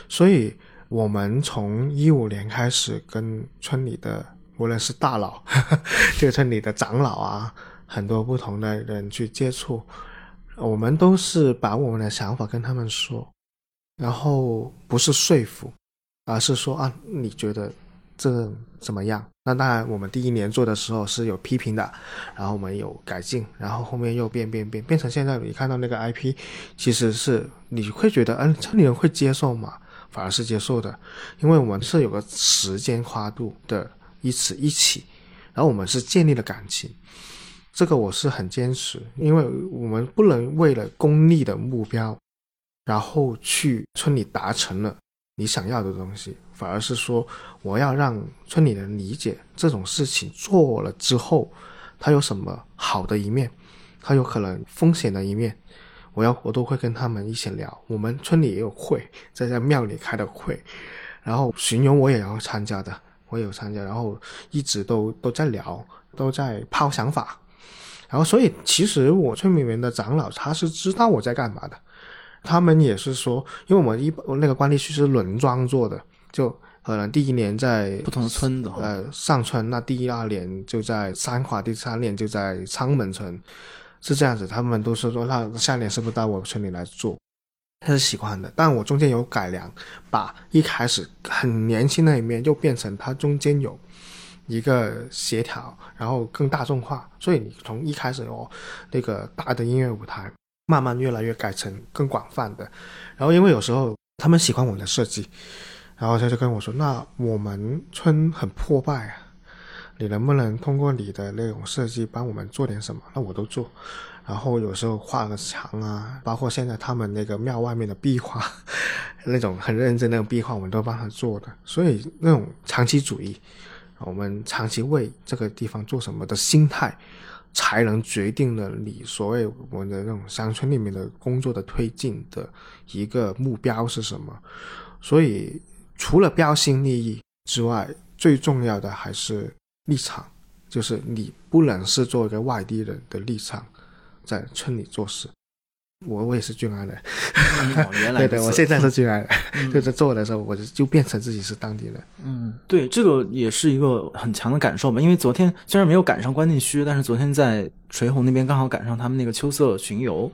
B: 所以，我们从一五年开始跟村里的无论是大佬，这个村里的长老啊，很多不同的人去接触，我们都是把我们的想法跟他们说，然后不是说服，而是说啊，你觉得这怎么样？那当然，我们第一年做的时候是有批评的，然后我们有改进，然后后面又变变变，变成现在你看到那个 IP，其实是你会觉得，嗯，村里人会接受吗？反而是接受的，因为我们是有个时间跨度的，一起一起，然后我们是建立了感情，这个我是很坚持，因为我们不能为了功利的目标，然后去村里达成了你想要的东西，反而是说我要让村里人理解这种事情做了之后，它有什么好的一面，它有可能风险的一面。我要我都会跟他们一起聊，我们村里也有会，在在庙里开的会，然后巡游我也要参加的，我也有参加，然后一直都都在聊，都在抛想法，然后所以其实我村里面的长老他是知道我在干嘛的，他们也是说，因为我们一那个官吏区是轮庄做的，就可能第一年在
C: 不同的村子，
B: 呃上村，那第二年就在三华，第三年就在昌门村。是这样子，他们都是说，那下年是不是到我村里来做？他是喜欢的，但我中间有改良，把一开始很年轻的一面，又变成它中间有一个协调，然后更大众化。所以你从一开始哦，那个大的音乐舞台，慢慢越来越改成更广泛的。然后因为有时候他们喜欢我的设计，然后他就跟我说：“那我们村很破败啊。”你能不能通过你的那种设计帮我们做点什么？那我都做。然后有时候画个墙啊，包括现在他们那个庙外面的壁画，那种很认真那种壁画，我们都帮他做的。所以那种长期主义，我们长期为这个地方做什么的心态，才能决定了你所谓我们的那种乡村里面的工作的推进的一个目标是什么。所以除了标新立异之外，最重要的还是。立场就是你不能是做一个外地人的立场，在村里做事。我我也是俊安人，对对，我现在是俊安人，就是做的时候，我就就变成自己是当地人。
C: 嗯，对，这个也是一个很强的感受吧。因为昨天虽然没有赶上关内区，但是昨天在垂虹那边刚好赶上他们那个秋色巡游，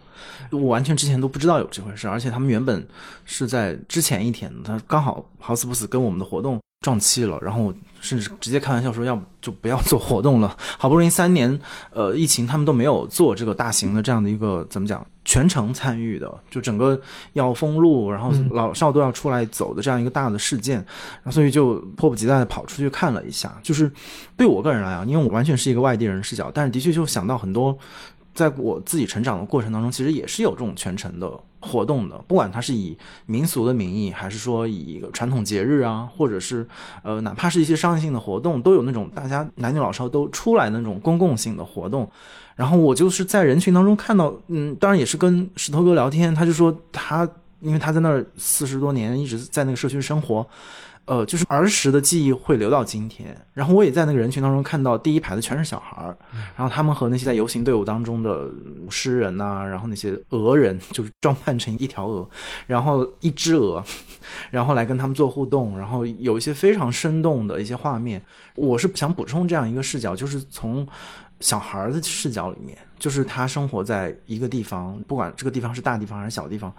C: 我完全之前都不知道有这回事，而且他们原本是在之前一天，他刚好好死不死跟我们的活动。撞期了，然后甚至直接开玩笑说，要不就不要做活动了。好不容易三年，呃，疫情他们都没有做这个大型的这样的一个怎么讲，全程参与的，就整个要封路，然后老少都要出来走的这样一个大的事件，然后所以就迫不及待的跑出去看了一下。就是对我个人来讲，因为我完全是一个外地人视角，但是的确就想到很多。在我自己成长的过程当中，其实也是有这种全程的活动的，不管它是以民俗的名义，还是说以一个传统节日啊，或者是呃，哪怕是一些商业性的活动，都有那种大家男女老少都出来那种公共性的活动。然后我就是在人群当中看到，嗯，当然也是跟石头哥聊天，他就说他因为他在那儿四十多年一直在那个社区生活。呃，就是儿时的记忆会留到今天。然后我也在那个人群当中看到第一排的全是小孩儿，然后他们和那些在游行队伍当中的诗人呐，然后那些鹅人，就是装扮成一条鹅，然后一只鹅，然后来跟他们做互动，然后有一些非常生动的一些画面。我是想补充这样一个视角，就是从小孩的视角里面，就是他生活在一个地方，不管这个地方是大地方还是小地方，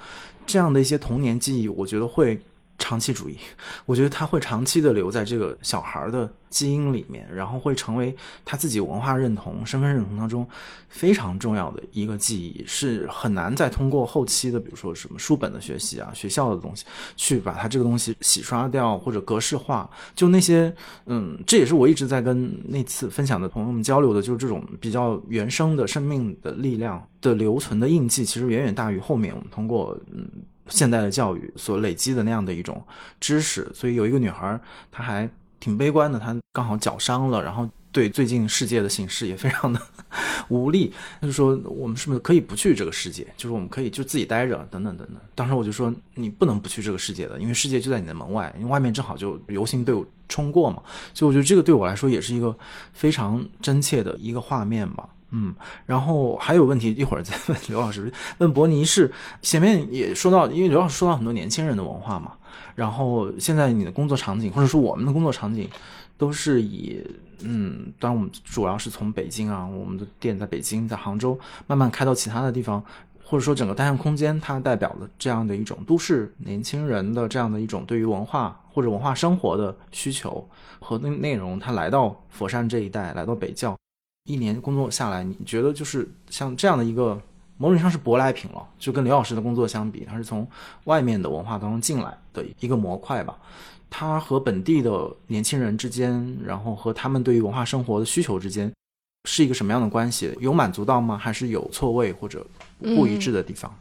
C: 这样的一些童年记忆，我觉得会。长期主义，我觉得他会长期的留在这个小孩的基因里面，然后会成为他自己文化认同、身份认同当中非常重要的一个记忆，是很难再通过后期的，比如说什么书本的学习啊、学校的东西，去把它这个东西洗刷掉或者格式化。就那些，嗯，这也是我一直在跟那次分享的朋友们交流的，就是这种比较原生的生命的力量的留存的印记，其实远远大于后面我们通过，嗯。现代的教育所累积的那样的一种知识，所以有一个女孩，她还挺悲观的，她刚好脚伤了，然后对最近世界的形势也非常的 无力，她就说我们是不是可以不去这个世界？就是我们可以就自己待着，等等等等。当时我就说你不能不去这个世界的，因为世界就在你的门外，因为外面正好就游行队伍冲过嘛。所以我觉得这个对我来说也是一个非常真切的一个画面吧。嗯，然后还有问题，一会儿再问刘老师。问伯尼是前面也说到，因为刘老师说到很多年轻人的文化嘛。然后现在你的工作场景，或者说我们的工作场景，都是以嗯，当然我们主要是从北京啊，我们的店在北京，在杭州，慢慢开到其他的地方，或者说整个单向空间，它代表了这样的一种都市年轻人的这样的一种对于文化或者文化生活的需求和内容，他来到佛山这一带，来到北教，一年工作下来，你觉得就是像这样的一个某种意义上是舶来品了，就跟刘老师的工作相比，他是从外面的文化当中进来的一个模块吧。他和本地的年轻人之间，然后和他们对于文化生活的需求之间，是一个什么样的关系？有满足到吗？还是有错位或者不一致的地方？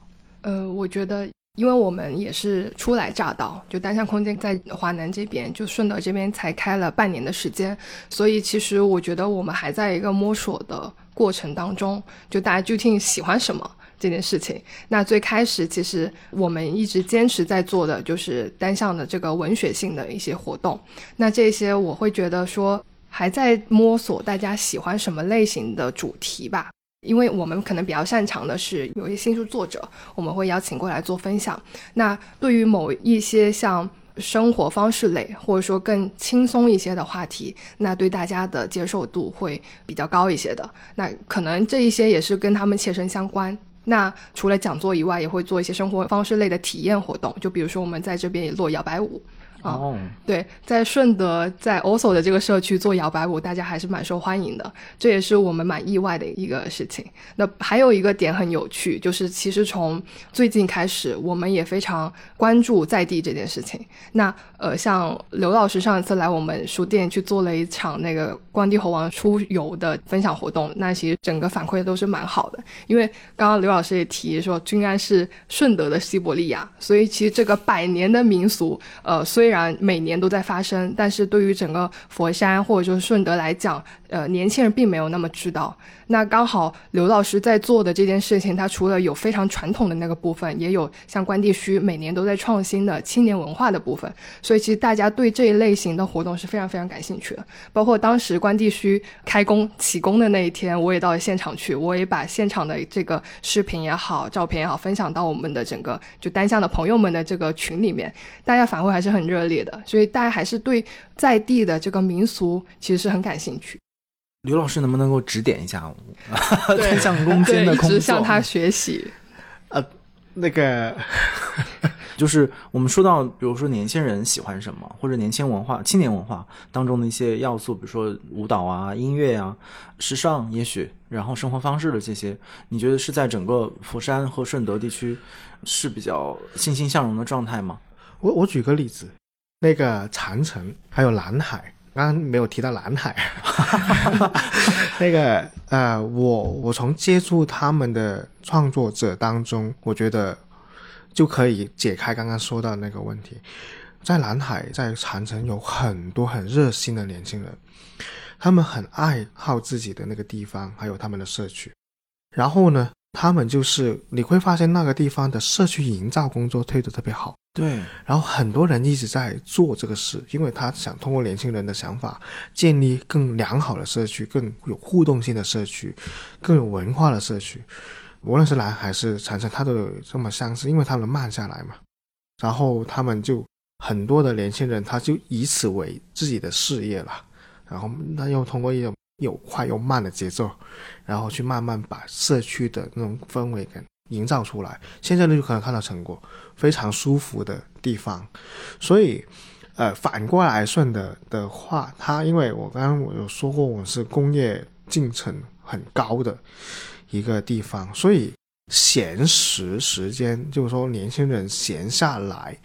A: 呃，我觉得，因为我们也是初来乍到，就单向空间在华南这边，就顺德这边才开了半年的时间，所以其实我觉得我们还在一个摸索的过程当中，就大家究竟喜欢什么。这件事情，那最开始其实我们一直坚持在做的就是单向的这个文学性的一些活动。那这些我会觉得说还在摸索大家喜欢什么类型的主题吧，因为我们可能比较擅长的是有一些新书作者，我们会邀请过来做分享。那对于某一些像生活方式类或者说更轻松一些的话题，那对大家的接受度会比较高一些的。那可能这一些也是跟他们切身相关。那除了讲座以外，也会做一些生活方式类的体验活动，就比如说我们在这边也做摇摆舞。
C: 哦，
A: 对，在顺德，在 OSO 的这个社区做摇摆舞，大家还是蛮受欢迎的，这也是我们蛮意外的一个事情。那还有一个点很有趣，就是其实从最近开始，我们也非常关注在地这件事情。那呃，像刘老师上一次来我们书店去做了一场那个关帝猴王出游的分享活动，那其实整个反馈都是蛮好的。因为刚刚刘老师也提说，均安是顺德的西伯利亚，所以其实这个百年的民俗，呃，虽然然每年都在发生，但是对于整个佛山或者说顺德来讲，呃，年轻人并没有那么知道。那刚好刘老师在做的这件事情，他除了有非常传统的那个部分，也有像关帝墟每年都在创新的青年文化的部分。所以其实大家对这一类型的活动是非常非常感兴趣的。包括当时关帝墟开工启工的那一天，我也到了现场去，我也把现场的这个视频也好、照片也好分享到我们的整个就单向的朋友们的这个群里面，大家反馈还是很热烈的。所以大家还是对在地的这个民俗其实是很感兴趣。
C: 刘老师能不能够指点一下我？对向空间的工作，
A: 向他学习。
B: 呃，那个
C: 就是我们说到，比如说年轻人喜欢什么，或者年轻文化、青年文化当中的一些要素，比如说舞蹈啊、音乐啊、时尚，也许，然后生活方式的这些，你觉得是在整个佛山和顺德地区是比较欣欣向荣的状态吗？
B: 我我举个例子，那个长城还有南海。刚刚没有提到南海，那个呃，我我从接触他们的创作者当中，我觉得就可以解开刚刚说到那个问题。在南海，在长城有很多很热心的年轻人，他们很爱好自己的那个地方，还有他们的社区。然后呢，他们就是你会发现那个地方的社区营造工作推得特别好。
C: 对，
B: 然后很多人一直在做这个事，因为他想通过年轻人的想法，建立更良好的社区，更有互动性的社区，更有文化的社区。无论是蓝还是长城，它都有这么相似，因为他们慢下来嘛。然后他们就很多的年轻人，他就以此为自己的事业了。然后他又通过一种又快又慢的节奏，然后去慢慢把社区的那种氛围感营造出来。现在呢，就可能看到成果。非常舒服的地方，所以，呃，反过来顺的的话，它因为我刚刚我有说过，我是工业进程很高的一个地方，所以闲时时间，就是说年轻人闲下来，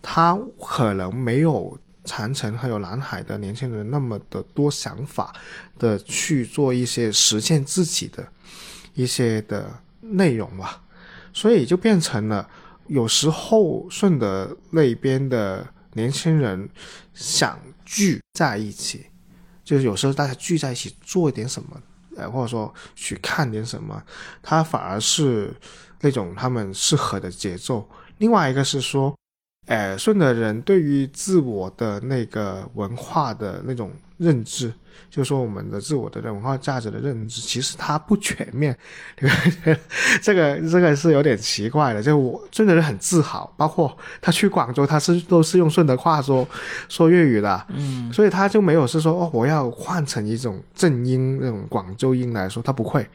B: 他可能没有长城还有南海的年轻人那么的多想法的去做一些实现自己的一些的内容吧，所以就变成了。有时候顺德那边的年轻人想聚在一起，就是有时候大家聚在一起做一点什么，呃，或者说去看点什么，他反而是那种他们适合的节奏。另外一个是说，耳，顺的人对于自我的那个文化的那种认知就是说我们的自我的文化价值的认知，其实它不全面，这个这个是有点奇怪的。就我真的是很自豪，包括他去广州，他是都是用顺德话说说粤语的，
C: 嗯，
B: 所以他就没有是说哦，我要换成一种正音那种广州音来说，他不会。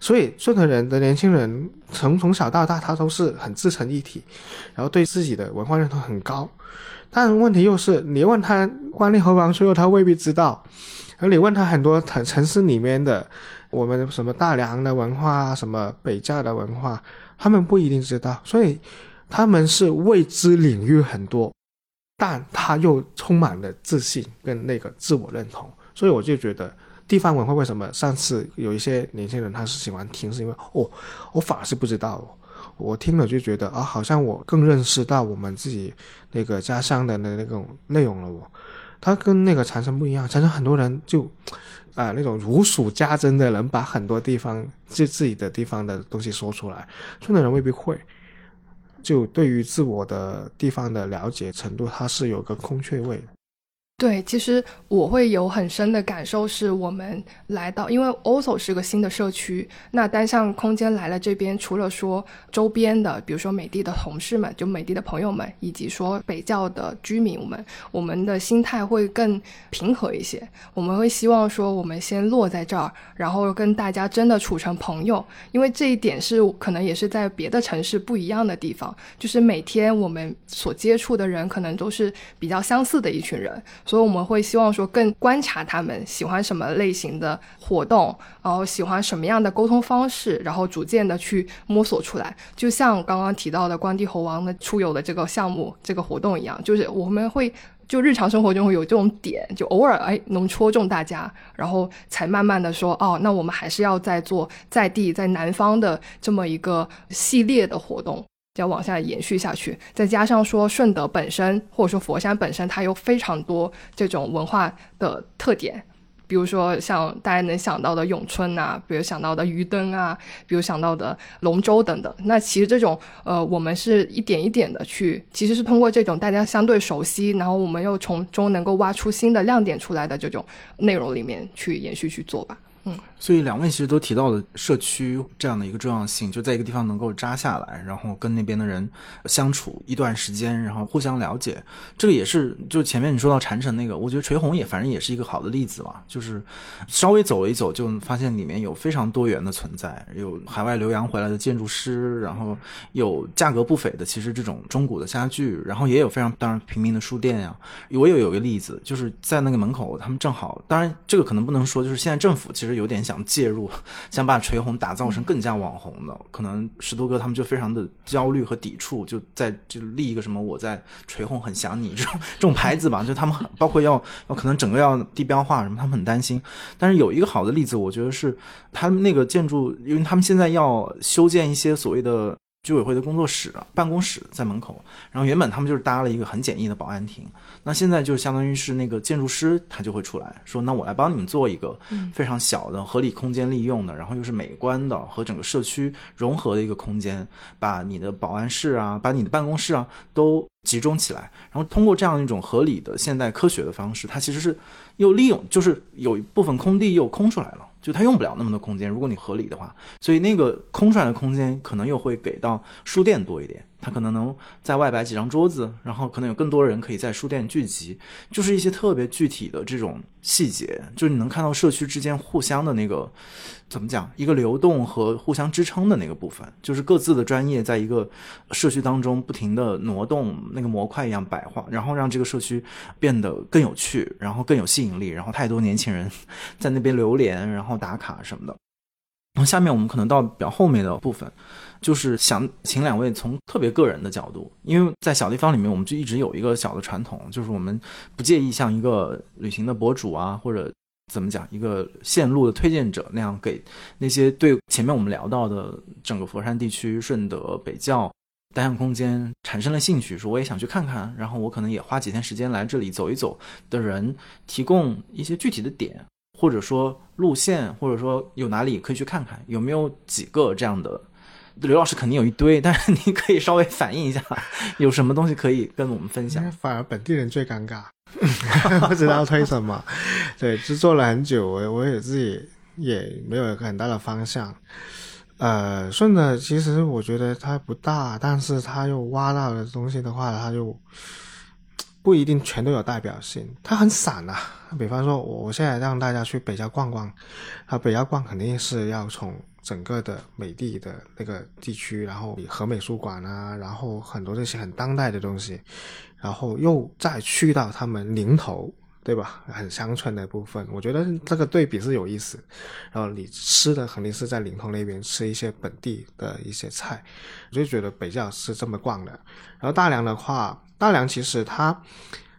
B: 所以顺德人的年轻人从从小到大，他都是很自成一体，然后对自己的文化认同很高。但问题又是，你问他关立和王所有他未必知道；而你问他很多城城市里面的我们什么大梁的文化、什么北窖的文化，他们不一定知道。所以他们是未知领域很多，但他又充满了自信跟那个自我认同。所以我就觉得。地方文化为什么上次有一些年轻人他是喜欢听，是因为哦，我反而是不知道，我听了就觉得啊，好像我更认识到我们自己那个家乡的那那种内容了。我，他跟那个长城不一样，长城很多人就啊那种如数家珍的人，把很多地方自自己的地方的东西说出来，村的人未必会。就对于自我的地方的了解程度，它是有个空缺位。
A: 对，其实我会有很深的感受，是我们来到，因为 OSO 是个新的社区，那单向空间来了这边，除了说周边的，比如说美的的同事们，就美的的朋友们，以及说北教的居民们，我们的心态会更平和一些。我们会希望说，我们先落在这儿，然后跟大家真的处成朋友，因为这一点是可能也是在别的城市不一样的地方，就是每天我们所接触的人，可能都是比较相似的一群人。所以我们会希望说，更观察他们喜欢什么类型的活动，然后喜欢什么样的沟通方式，然后逐渐的去摸索出来。就像刚刚提到的关帝猴王的出游的这个项目、这个活动一样，就是我们会就日常生活中会有这种点，就偶尔哎能戳中大家，然后才慢慢的说哦，那我们还是要再做在地在南方的这么一个系列的活动。要往下延续下去，再加上说顺德本身或者说佛山本身，它有非常多这种文化的特点，比如说像大家能想到的咏春啊，比如想到的鱼灯啊，比如想到的龙舟等等。那其实这种呃，我们是一点一点的去，其实是通过这种大家相对熟悉，然后我们又从中能够挖出新的亮点出来的这种内容里面去延续去做吧。
C: 所以两位其实都提到了社区这样的一个重要性，就在一个地方能够扎下来，然后跟那边的人相处一段时间，然后互相了解。这个也是，就前面你说到禅城那个，我觉得锤红也反正也是一个好的例子嘛。就是稍微走了一走，就发现里面有非常多元的存在，有海外留洋回来的建筑师，然后有价格不菲的其实这种中古的家具，然后也有非常当然平民的书店呀。我也有一个例子，就是在那个门口，他们正好，当然这个可能不能说，就是现在政府其实有点。想介入，想把锤红打造成更加网红的，可能石头哥他们就非常的焦虑和抵触，就在就立一个什么我在锤红很想你这种 这种牌子吧，就他们包括要要可能整个要地标化什么，他们很担心。但是有一个好的例子，我觉得是他们那个建筑，因为他们现在要修建一些所谓的。居委会的工作室、办公室在门口，然后原本他们就是搭了一个很简易的保安亭，那现在就相当于是那个建筑师他就会出来说，那我来帮你们做一个非常小的、合理空间利用的，然后又是美观的和整个社区融合的一个空间，把你的保安室啊、把你的办公室啊都集中起来，然后通过这样一种合理的现代科学的方式，它其实是又利用，就是有一部分空地又空出来了。就它用不了那么多空间，如果你合理的话，所以那个空出来的空间可能又会给到书店多一点。他可能能在外摆几张桌子，然后可能有更多人可以在书店聚集，就是一些特别具体的这种细节，就是你能看到社区之间互相的那个怎么讲，一个流动和互相支撑的那个部分，就是各自的专业在一个社区当中不停的挪动，那个模块一样摆化，然后让这个社区变得更有趣，然后更有吸引力，然后太多年轻人在那边留连，然后打卡什么的。然后下面我们可能到比较后面的部分。就是想请两位从特别个人的角度，因为在小地方里面，我们就一直有一个小的传统，就是我们不介意像一个旅行的博主啊，或者怎么讲一个线路的推荐者那样，给那些对前面我们聊到的整个佛山地区、顺德、北窖单向空间产生了兴趣，说我也想去看看，然后我可能也花几天时间来这里走一走的人，提供一些具体的点，或者说路线，或者说有哪里可以去看看，有没有几个这样的？刘老师肯定有一堆，但是你可以稍微反映一下，有什么东西可以跟我们分享？
B: 反而本地人最尴尬，不知道推什么。对，制作了很久，我我也自己也没有很大的方向。呃，顺的其实我觉得它不大，但是它又挖到的东西的话，它就不一定全都有代表性，它很散啊。比方说，我我现在让大家去北郊逛逛，啊，北郊逛肯定是要从整个的美的的那个地区，然后和美术馆啊，然后很多这些很当代的东西，然后又再去到他们临头。对吧？很乡村的部分，我觉得这个对比是有意思。然后你吃的肯定是在临潼那边吃一些本地的一些菜，我就觉得北郊是这么逛的。然后大梁的话，大梁其实它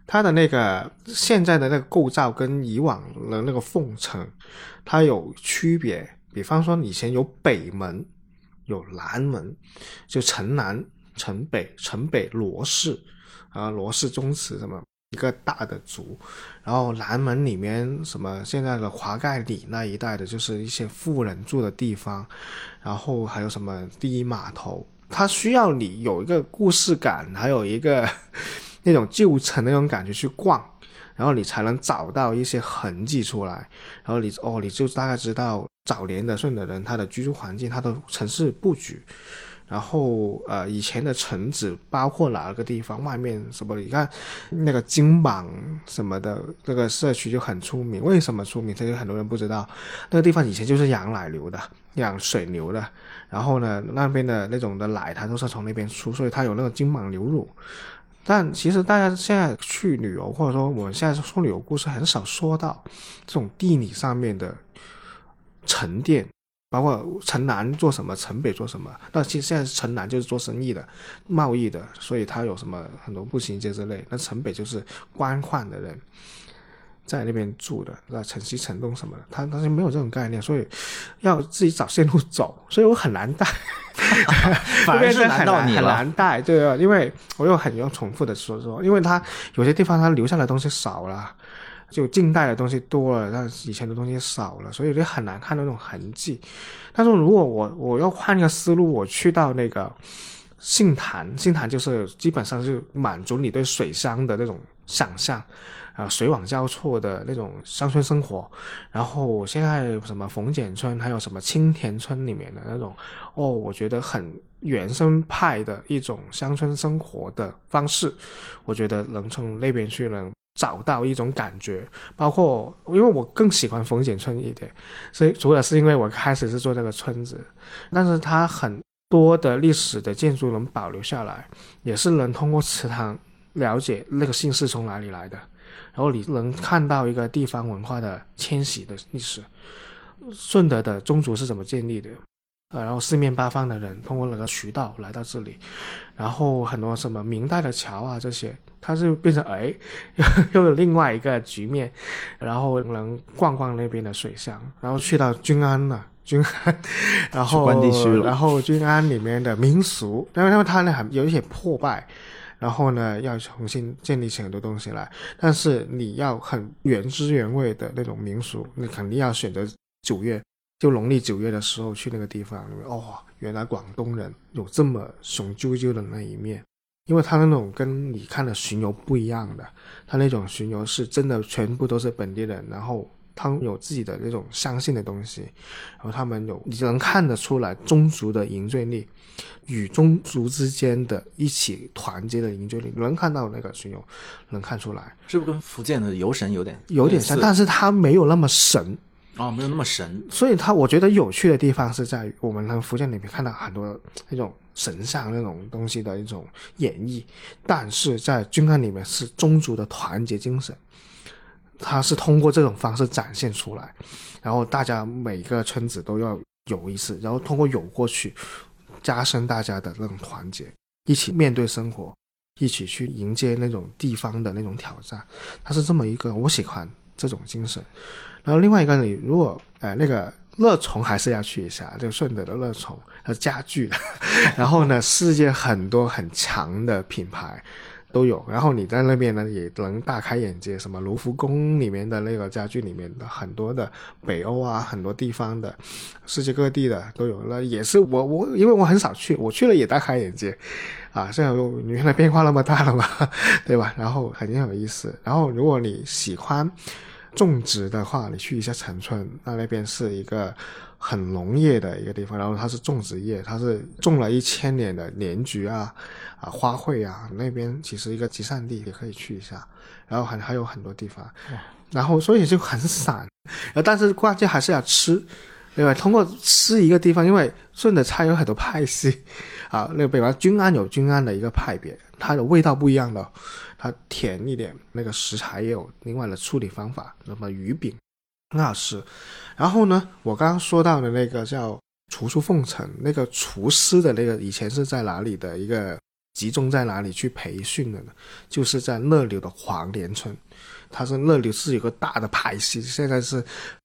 B: 它的那个现在的那个构造跟以往的那个凤城它有区别。比方说以前有北门，有南门，就城南、城北、城北罗氏啊，罗氏宗祠什么。一个大的族，然后南门里面什么现在的华盖里那一带的，就是一些富人住的地方，然后还有什么第一码头，它需要你有一个故事感，还有一个 那种旧城那种感觉去逛，然后你才能找到一些痕迹出来，然后你哦，你就大概知道早年的顺德人他的居住环境，他的城市布局。然后，呃，以前的城址包括哪个地方？外面什么？你看，那个金榜什么的，那个社区就很出名。为什么出名？这就很多人不知道，那个地方以前就是养奶牛的，养水牛的。然后呢，那边的那种的奶，它都是从那边出，所以它有那个金榜牛乳。但其实大家现在去旅游，或者说我们现在说旅游故事，很少说到这种地理上面的沉淀。包括城南做什么，城北做什么？那其实现在城南就是做生意的、贸易的，所以他有什么很多步行街之类。那城北就是官宦的人在那边住的，那城西、城东什么的，他当时没有这种概念，所以要自己找线路走，所以我很难带，
C: 反而是难到你
B: 了，很难带，对啊，因为我又很用重复的说说，因为他有些地方他留下的东西少了。就近代的东西多了，但以前的东西少了，所以就很难看到那种痕迹。但是如果我我要换一个思路，我去到那个杏坛，杏坛就是基本上是满足你对水乡的那种想象，啊，水网交错的那种乡村生活。然后现在什么冯简村，还有什么青田村里面的那种，哦，我觉得很原生派的一种乡村生活的方式，我觉得能从那边去能。找到一种感觉，包括因为我更喜欢冯景村一点，所以主要是因为我开始是做这个村子，但是它很多的历史的建筑能保留下来，也是能通过祠堂了解那个姓氏从哪里来的，然后你能看到一个地方文化的迁徙的历史，顺德的宗族是怎么建立的。呃，然后四面八方的人通过那个渠道来到这里，然后很多什么明代的桥啊这些，它是变成哎，又有另外一个局面，然后能逛逛那边的水乡，然后去到均安了，均安，然后然后均安里面的民俗，因为因为它那很有一些破败，然后呢要重新建立起很多东西来，但是你要很原汁原味的那种民俗，你肯定要选择九月。就农历九月的时候去那个地方，哦，原来广东人有这么雄赳赳的那一面，因为他那种跟你看的巡游不一样的，他那种巡游是真的全部都是本地人，然后他们有自己的那种相信的东西，然后他们有你能看得出来宗族的凝聚力，与宗族之间的一起团结的凝聚力，能看到那个巡游，能看出来，
C: 是不是跟福建的游神有点
B: 有点像，但是它没有那么神。
C: 哦，没有那么神，
B: 所以它我觉得有趣的地方是在于我们从福建里面看到很多那种神像那种东西的一种演绎，但是在军汉里面是宗族的团结精神，它是通过这种方式展现出来，然后大家每个村子都要有一次，然后通过游过去加深大家的那种团结，一起面对生活，一起去迎接那种地方的那种挑战，它是这么一个我喜欢这种精神。然后另外一个，你如果呃那个乐从还是要去一下，就顺德的乐从，它是家具。然后呢，世界很多很强的品牌都有。然后你在那边呢，也能大开眼界。什么卢浮宫里面的那个家具里面的很多的北欧啊，很多地方的，世界各地的都有。那也是我我因为我很少去，我去了也大开眼界。啊，现在你原来变化那么大了嘛，对吧？然后肯定有意思。然后如果你喜欢种植的话，你去一下陈村，那那边是一个很农业的一个地方，然后它是种植业，它是种了一千年的年菊啊啊花卉啊，那边其实一个集散地，也可以去一下。然后还还有很多地方，然后所以就很散，然后但是关键还是要吃。对吧？通过吃一个地方，因为顺德菜有很多派系，啊，那个比方均安有均安的一个派别，它的味道不一样的，它甜一点，那个食材也有另外的处理方法。那么鱼饼很好吃。然后呢，我刚刚说到的那个叫厨书凤城，那个厨师的那个以前是在哪里的一个集中在哪里去培训的呢？就是在乐流的黄连村，它是乐流是有个大的派系，现在是。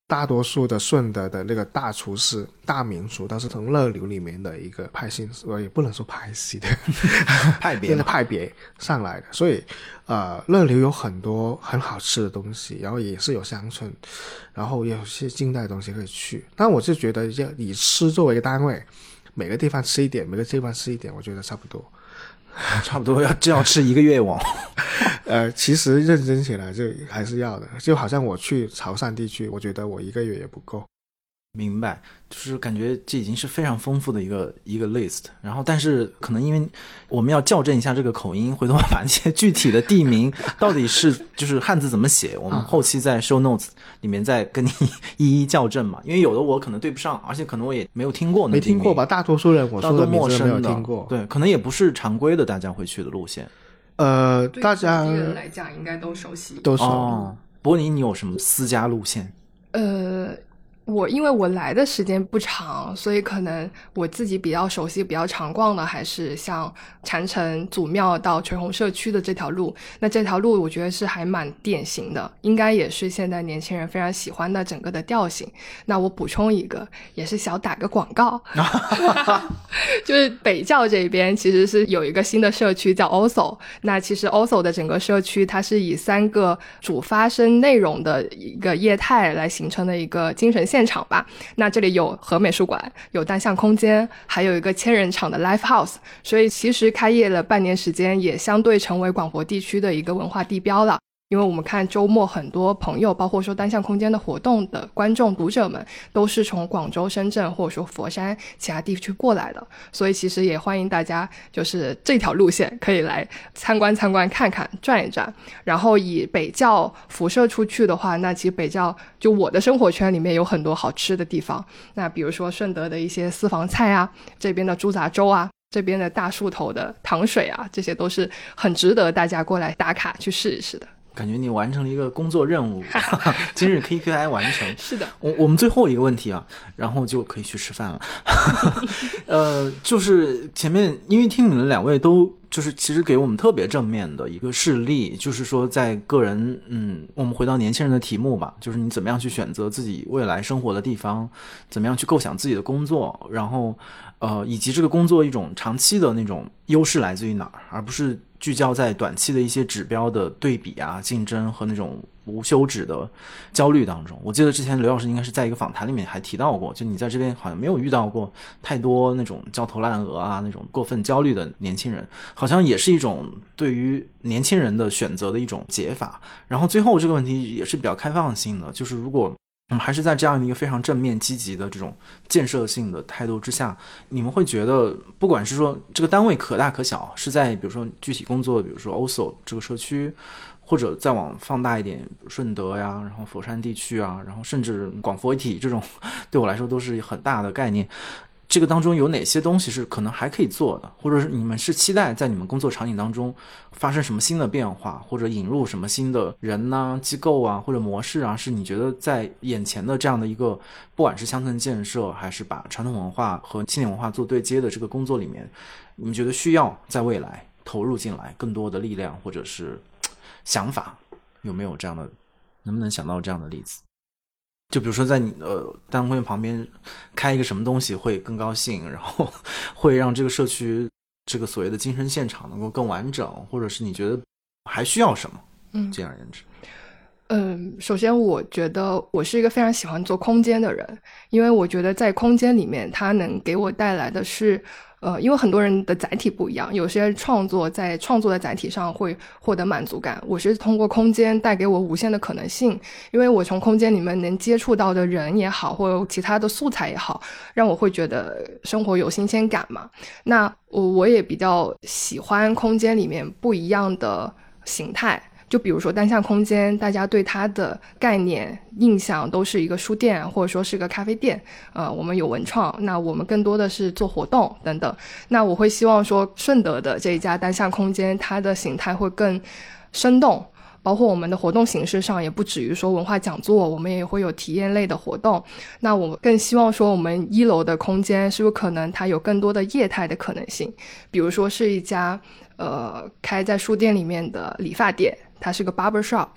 B: 大多数的顺德的那个大厨师、大名厨都是从乐流里面的一个派系，我也不能说派系的
C: 派别
B: 派别上来的。所以，呃，乐流有很多很好吃的东西，然后也是有乡村，然后也有些近代的东西可以去。但我就觉得，要以吃作为一个单位，每个地方吃一点，每个地方吃一点，我觉得差不多。
C: 差不多要这样吃一个月哦，
B: 呃，其实认真起来就还是要的，就好像我去潮汕地区，我觉得我一个月也不够。
C: 明白，就是感觉这已经是非常丰富的一个一个 list。然后，但是可能因为我们要校正一下这个口音，回头把一些具体的地名 到底是就是汉字怎么写，我们后期在 show notes 里面再跟你 一一校正嘛。因为有的我可能对不上，而且可能我也没有听过，
B: 没听过吧？大多数人我说的
C: 陌生
B: 的，听过，
C: 对，可能也不是常规的大家会去的路线。
B: 呃，大家
A: 人来讲应该都熟悉，
B: 都熟。
C: 哦，柏林，你有什么私家路线？
A: 呃。我因为我来的时间不长，所以可能我自己比较熟悉、比较常逛的还是像禅城祖庙到垂虹社区的这条路。那这条路我觉得是还蛮典型的，应该也是现在年轻人非常喜欢的整个的调性。那我补充一个，也是想打个广告，就是北教这边其实是有一个新的社区叫 OSO。那其实 OSO 的整个社区它是以三个主发生内容的一个业态来形成的一个精神。现场吧，那这里有和美术馆，有单向空间，还有一个千人场的 Live House，所以其实开业了半年时间，也相对成为广佛地区的一个文化地标了。因为我们看周末很多朋友，包括说单向空间的活动的观众读者们，都是从广州、深圳或者说佛山其他地区过来的，所以其实也欢迎大家，就是这条路线可以来参观参观、看看、转一转。然后以北教辐射出去的话，那其实北教就我的生活圈里面有很多好吃的地方。那比如说顺德的一些私房菜啊，这边的猪杂粥啊，这边的大树头的糖水啊，这些都是很值得大家过来打卡去试一试的。
C: 感觉你完成了一个工作任务，今日 KPI 完成。
A: 是的，
C: 我我们最后一个问题啊，然后就可以去吃饭了。呃，就是前面因为听你们两位都就是其实给我们特别正面的一个事例，就是说在个人，嗯，我们回到年轻人的题目吧，就是你怎么样去选择自己未来生活的地方，怎么样去构想自己的工作，然后呃，以及这个工作一种长期的那种优势来自于哪儿，而不是。聚焦在短期的一些指标的对比啊、竞争和那种无休止的焦虑当中。我记得之前刘老师应该是在一个访谈里面还提到过，就你在这边好像没有遇到过太多那种焦头烂额啊、那种过分焦虑的年轻人，好像也是一种对于年轻人的选择的一种解法。然后最后这个问题也是比较开放性的，就是如果。我们还是在这样的一个非常正面、积极的这种建设性的态度之下，你们会觉得，不管是说这个单位可大可小，是在比如说具体工作，比如说 OSO 这个社区，或者再往放大一点，顺德呀，然后佛山地区啊，然后甚至广佛一体这种，对我来说都是很大的概念。这个当中有哪些东西是可能还可以做的，或者是你们是期待在你们工作场景当中发生什么新的变化，或者引入什么新的人呐、机构啊或者模式啊？是你觉得在眼前的这样的一个，不管是乡村建设，还是把传统文化和青年文化做对接的这个工作里面，你们觉得需要在未来投入进来更多的力量或者是想法？有没有这样的？能不能想到这样的例子？就比如说，在你呃单位旁边开一个什么东西会更高兴，然后 会让这个社区这个所谓的精神现场能够更完整，或者是你觉得还需要什么？
A: 嗯，
C: 简而言之，
A: 嗯，首先我觉得我是一个非常喜欢做空间的人，因为我觉得在空间里面，它能给我带来的是。呃，因为很多人的载体不一样，有些创作在创作的载体上会获得满足感。我是通过空间带给我无限的可能性，因为我从空间里面能接触到的人也好，或者其他的素材也好，让我会觉得生活有新鲜感嘛。那我我也比较喜欢空间里面不一样的形态。就比如说单向空间，大家对它的概念印象都是一个书店，或者说是个咖啡店。呃，我们有文创，那我们更多的是做活动等等。那我会希望说，顺德的这一家单向空间，它的形态会更生动，包括我们的活动形式上也不止于说文化讲座，我们也会有体验类的活动。那我更希望说，我们一楼的空间是不是可能它有更多的业态的可能性？比如说是一家呃开在书店里面的理发店。它是个 barber shop，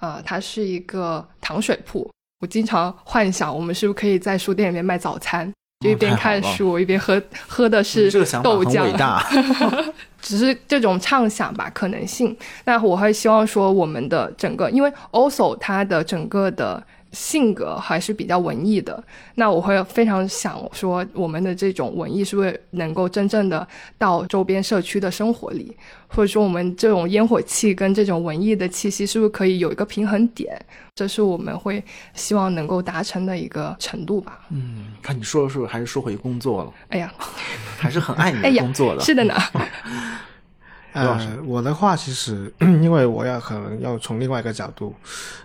A: 呃，它是一个糖水铺。我经常幻想，我们是不是可以在书店里面卖早餐，就一边看书一边喝喝的是豆浆。
C: 伟大，
A: 只是这种畅想吧，可能性。那我会希望说，我们的整个，因为 also 它的整个的。性格还是比较文艺的，那我会非常想说，我们的这种文艺是不是能够真正的到周边社区的生活里，或者说我们这种烟火气跟这种文艺的气息是不是可以有一个平衡点？这是我们会希望能够达成的一个程度吧。
C: 嗯，看你说着说着还是说回工作了。
A: 哎呀，
C: 还是很爱你的工作的。
A: 是的呢。
B: 呃，我的话其实，因为我要可能要从另外一个角度，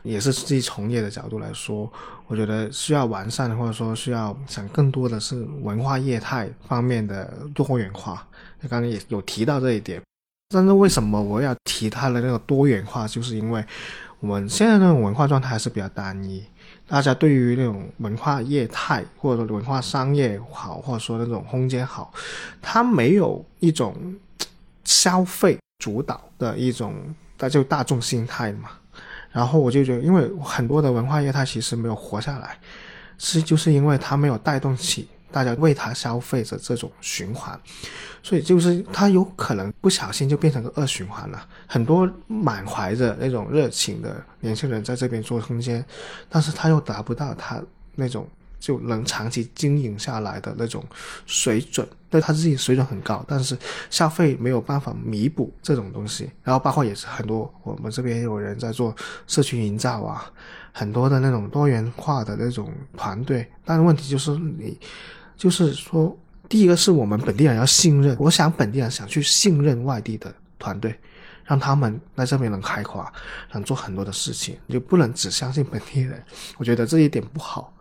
B: 也是自己从业的角度来说，我觉得需要完善，或者说需要想更多的是文化业态方面的多元化。刚才也有提到这一点，但是为什么我要提它的那个多元化？就是因为我们现在那种文化状态还是比较单一，大家对于那种文化业态或者说文化商业好，或者说那种空间好，它没有一种。消费主导的一种，那就大众心态嘛。然后我就觉得，因为很多的文化业它其实没有活下来，是就是因为它没有带动起大家为它消费的这种循环，所以就是它有可能不小心就变成个恶循环了。很多满怀着那种热情的年轻人在这边做空间，但是他又达不到他那种。就能长期经营下来的那种水准，对他自己水准很高，但是消费没有办法弥补这种东西。然后包括也是很多，我们这边有人在做社区营造啊，很多的那种多元化的那种团队。但是问题就是你，就是说，第一个是我们本地人要信任，我想本地人想去信任外地的团队，让他们在这边能开花，能做很多的事情，就不能只相信本地人。我觉得这一点不好。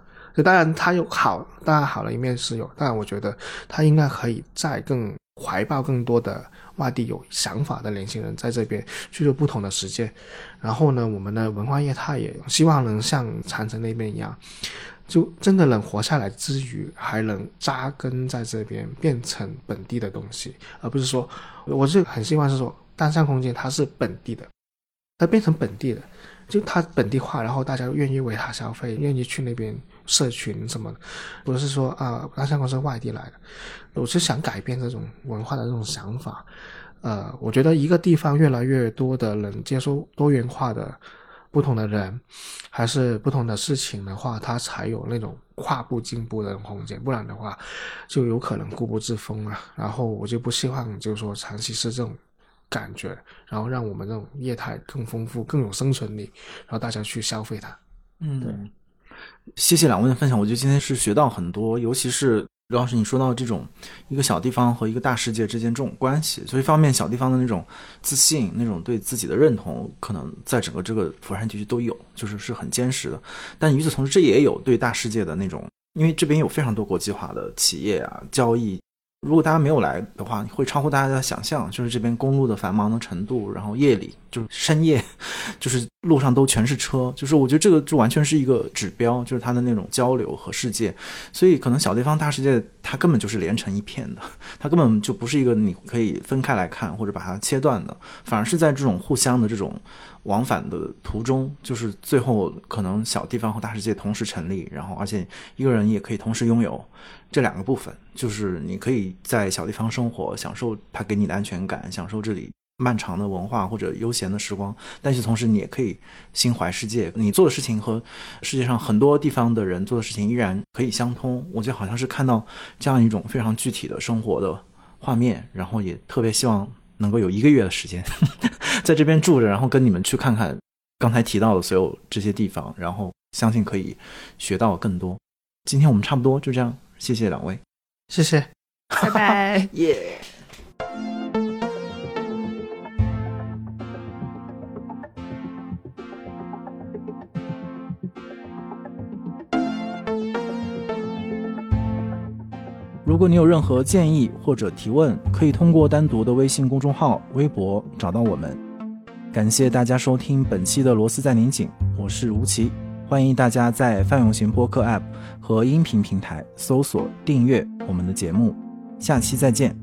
B: 当然，他有好，当然好的一面是有，但我觉得他应该可以再更怀抱更多的外地有想法的年轻人在这边去做不同的实践。然后呢，我们的文化业态也希望能像长城那边一样，就真的能活下来之余，还能扎根在这边，变成本地的东西，而不是说，我是很希望是说，单向空间它是本地的，它变成本地的。就它本地化，然后大家愿意为它消费，愿意去那边社群什么的，不是说啊，那香港是外地来的，我是想改变这种文化的这种想法。呃，我觉得一个地方越来越多的人接受多元化的不同的人，还是不同的事情的话，它才有那种跨步进步的空间，不然的话，就有可能固步自封了。然后我就不希望，就是说长期是这种。感觉，然后让我们这种业态更丰富、更有生存力，然后大家去消费它。
C: 嗯，对。谢谢两位的分享，我觉得今天是学到很多，尤其是刘老师你说到这种一个小地方和一个大世界之间这种关系，所以方面小地方的那种自信、那种对自己的认同，可能在整个这个佛山地区都有，就是是很坚实的。但与此同时，这也有对大世界的那种，因为这边有非常多国际化的企业啊，交易。如果大家没有来的话，会超乎大家的想象。就是这边公路的繁忙的程度，然后夜里就是深夜，就是路上都全是车。就是我觉得这个就完全是一个指标，就是它的那种交流和世界。所以可能小地方大世界，它根本就是连成一片的，它根本就不是一个你可以分开来看或者把它切断的，反而是在这种互相的这种。往返的途中，就是最后可能小地方和大世界同时成立，然后而且一个人也可以同时拥有这两个部分，就是你可以在小地方生活，享受它给你的安全感，享受这里漫长的文化或者悠闲的时光，但是同时你也可以心怀世界，你做的事情和世界上很多地方的人做的事情依然可以相通。我觉得好像是看到这样一种非常具体的生活的画面，然后也特别希望能够有一个月的时间 在这边住着，然后跟你们去看看刚才提到的所有这些地方，然后相信可以学到更多。今天我们差不多就这样，谢谢两位，
B: 谢谢，
A: 拜拜，
C: 耶。如果你有任何建议或者提问，可以通过单独的微信公众号、微博找到我们。感谢大家收听本期的《螺丝在拧紧》，我是吴奇，欢迎大家在泛用型播客 App 和音频平台搜索订阅我们的节目。下期再见。